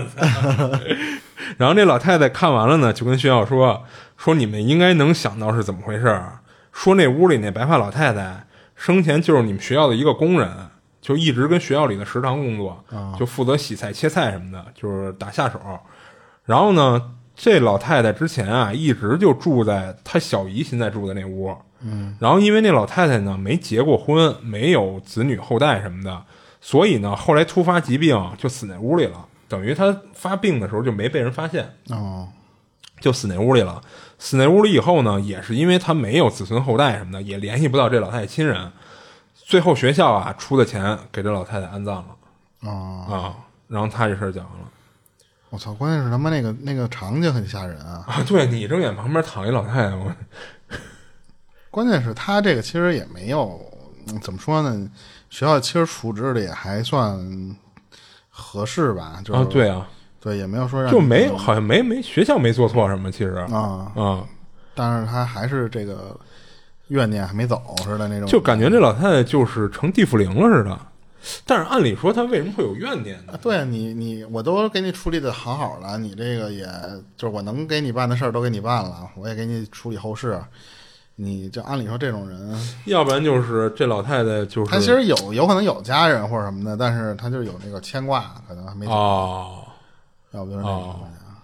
然后那老太太看完了呢，就跟学校说：“说你们应该能想到是怎么回事儿。说那屋里那白发老太太生前就是你们学校的一个工人，就一直跟学校里的食堂工作，就负责洗菜、切菜什么的，就是打下手。然后呢，这老太太之前啊，一直就住在她小姨现在住的那屋。嗯，然后因为那老太太呢没结过婚，没有子女后代什么的，所以呢后来突发疾病就死那屋里了。”等于她发病的时候就没被人发现哦，就死那屋里了。死那屋里以后呢，也是因为她没有子孙后代什么的，也联系不到这老太太亲人。最后学校啊出的钱给这老太太安葬了啊啊，然后他这事儿讲完了。我操！关键是他妈那个那个场景很吓人啊！啊，对你睁眼旁边躺一老太太，我关键是他这个其实也没有怎么说呢，学校其实处置的也还算。合适吧？就啊，对啊，对，也没有说让就没好像没没学校没做错什么，其实啊啊，但是他还是这个怨念还没走似的那种，就感觉这老太太就是成地府灵了似的。但是按理说，她为什么会有怨念呢？对你，你我都给你处理的好好了，你这个也就是我能给你办的事儿都给你办了，我也给你处理后事。你就按理说这种人，要不然就是这老太太就是她其实有有可能有家人或者什么的，但是她就有那个牵挂，可能还没哦，要不就是那种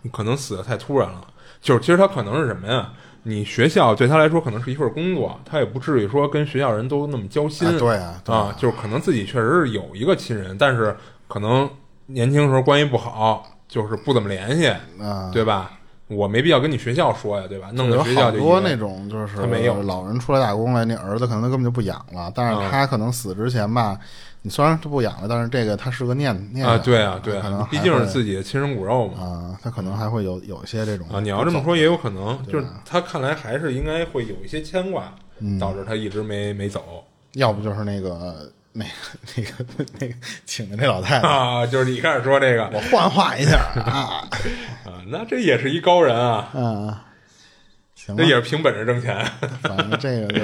你可能死的太突然了。就是其实她可能是什么呀？你学校对他来说可能是一份工作，他也不至于说跟学校人都那么交心。对啊，啊，就是可能自己确实是有一个亲人，但是可能年轻时候关系不好，就是不怎么联系，对吧？我没必要跟你学校说呀，对吧？弄得学校就多那种就是他没有老人出来打工来，那儿子可能他根本就不养了。但是他可能死之前吧，你虽然他不养了，但是这个他是个念念啊，对啊，对啊，可能毕竟是自己的亲生骨肉嘛。啊，他可能还会有有一些这种啊。你要这么说也有可能，就是他看来还是应该会有一些牵挂，导致他一直没没走。要不就是那个。那个、那个、那个，请的那老太太啊，就是你开始说这个，我幻化一下 啊。啊，那这也是一高人啊，嗯，行，这也是凭本事挣钱，反正这个就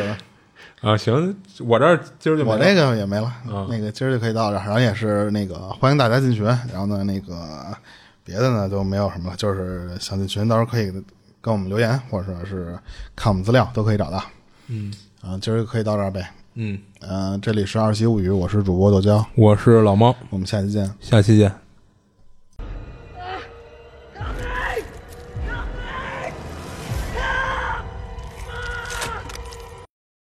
啊，行，我这今儿就我那个也没了，那个今儿就可以到这儿，然后也是那个欢迎大家进群，然后呢，那个别的呢都没有什么了，就是想进群，到时候可以跟我们留言，或者说是看我们资料都可以找到，嗯，啊，今儿就可以到这儿呗。嗯，呃，这里是二七物语，我是主播豆椒，我是老猫，我们下期见。下期见。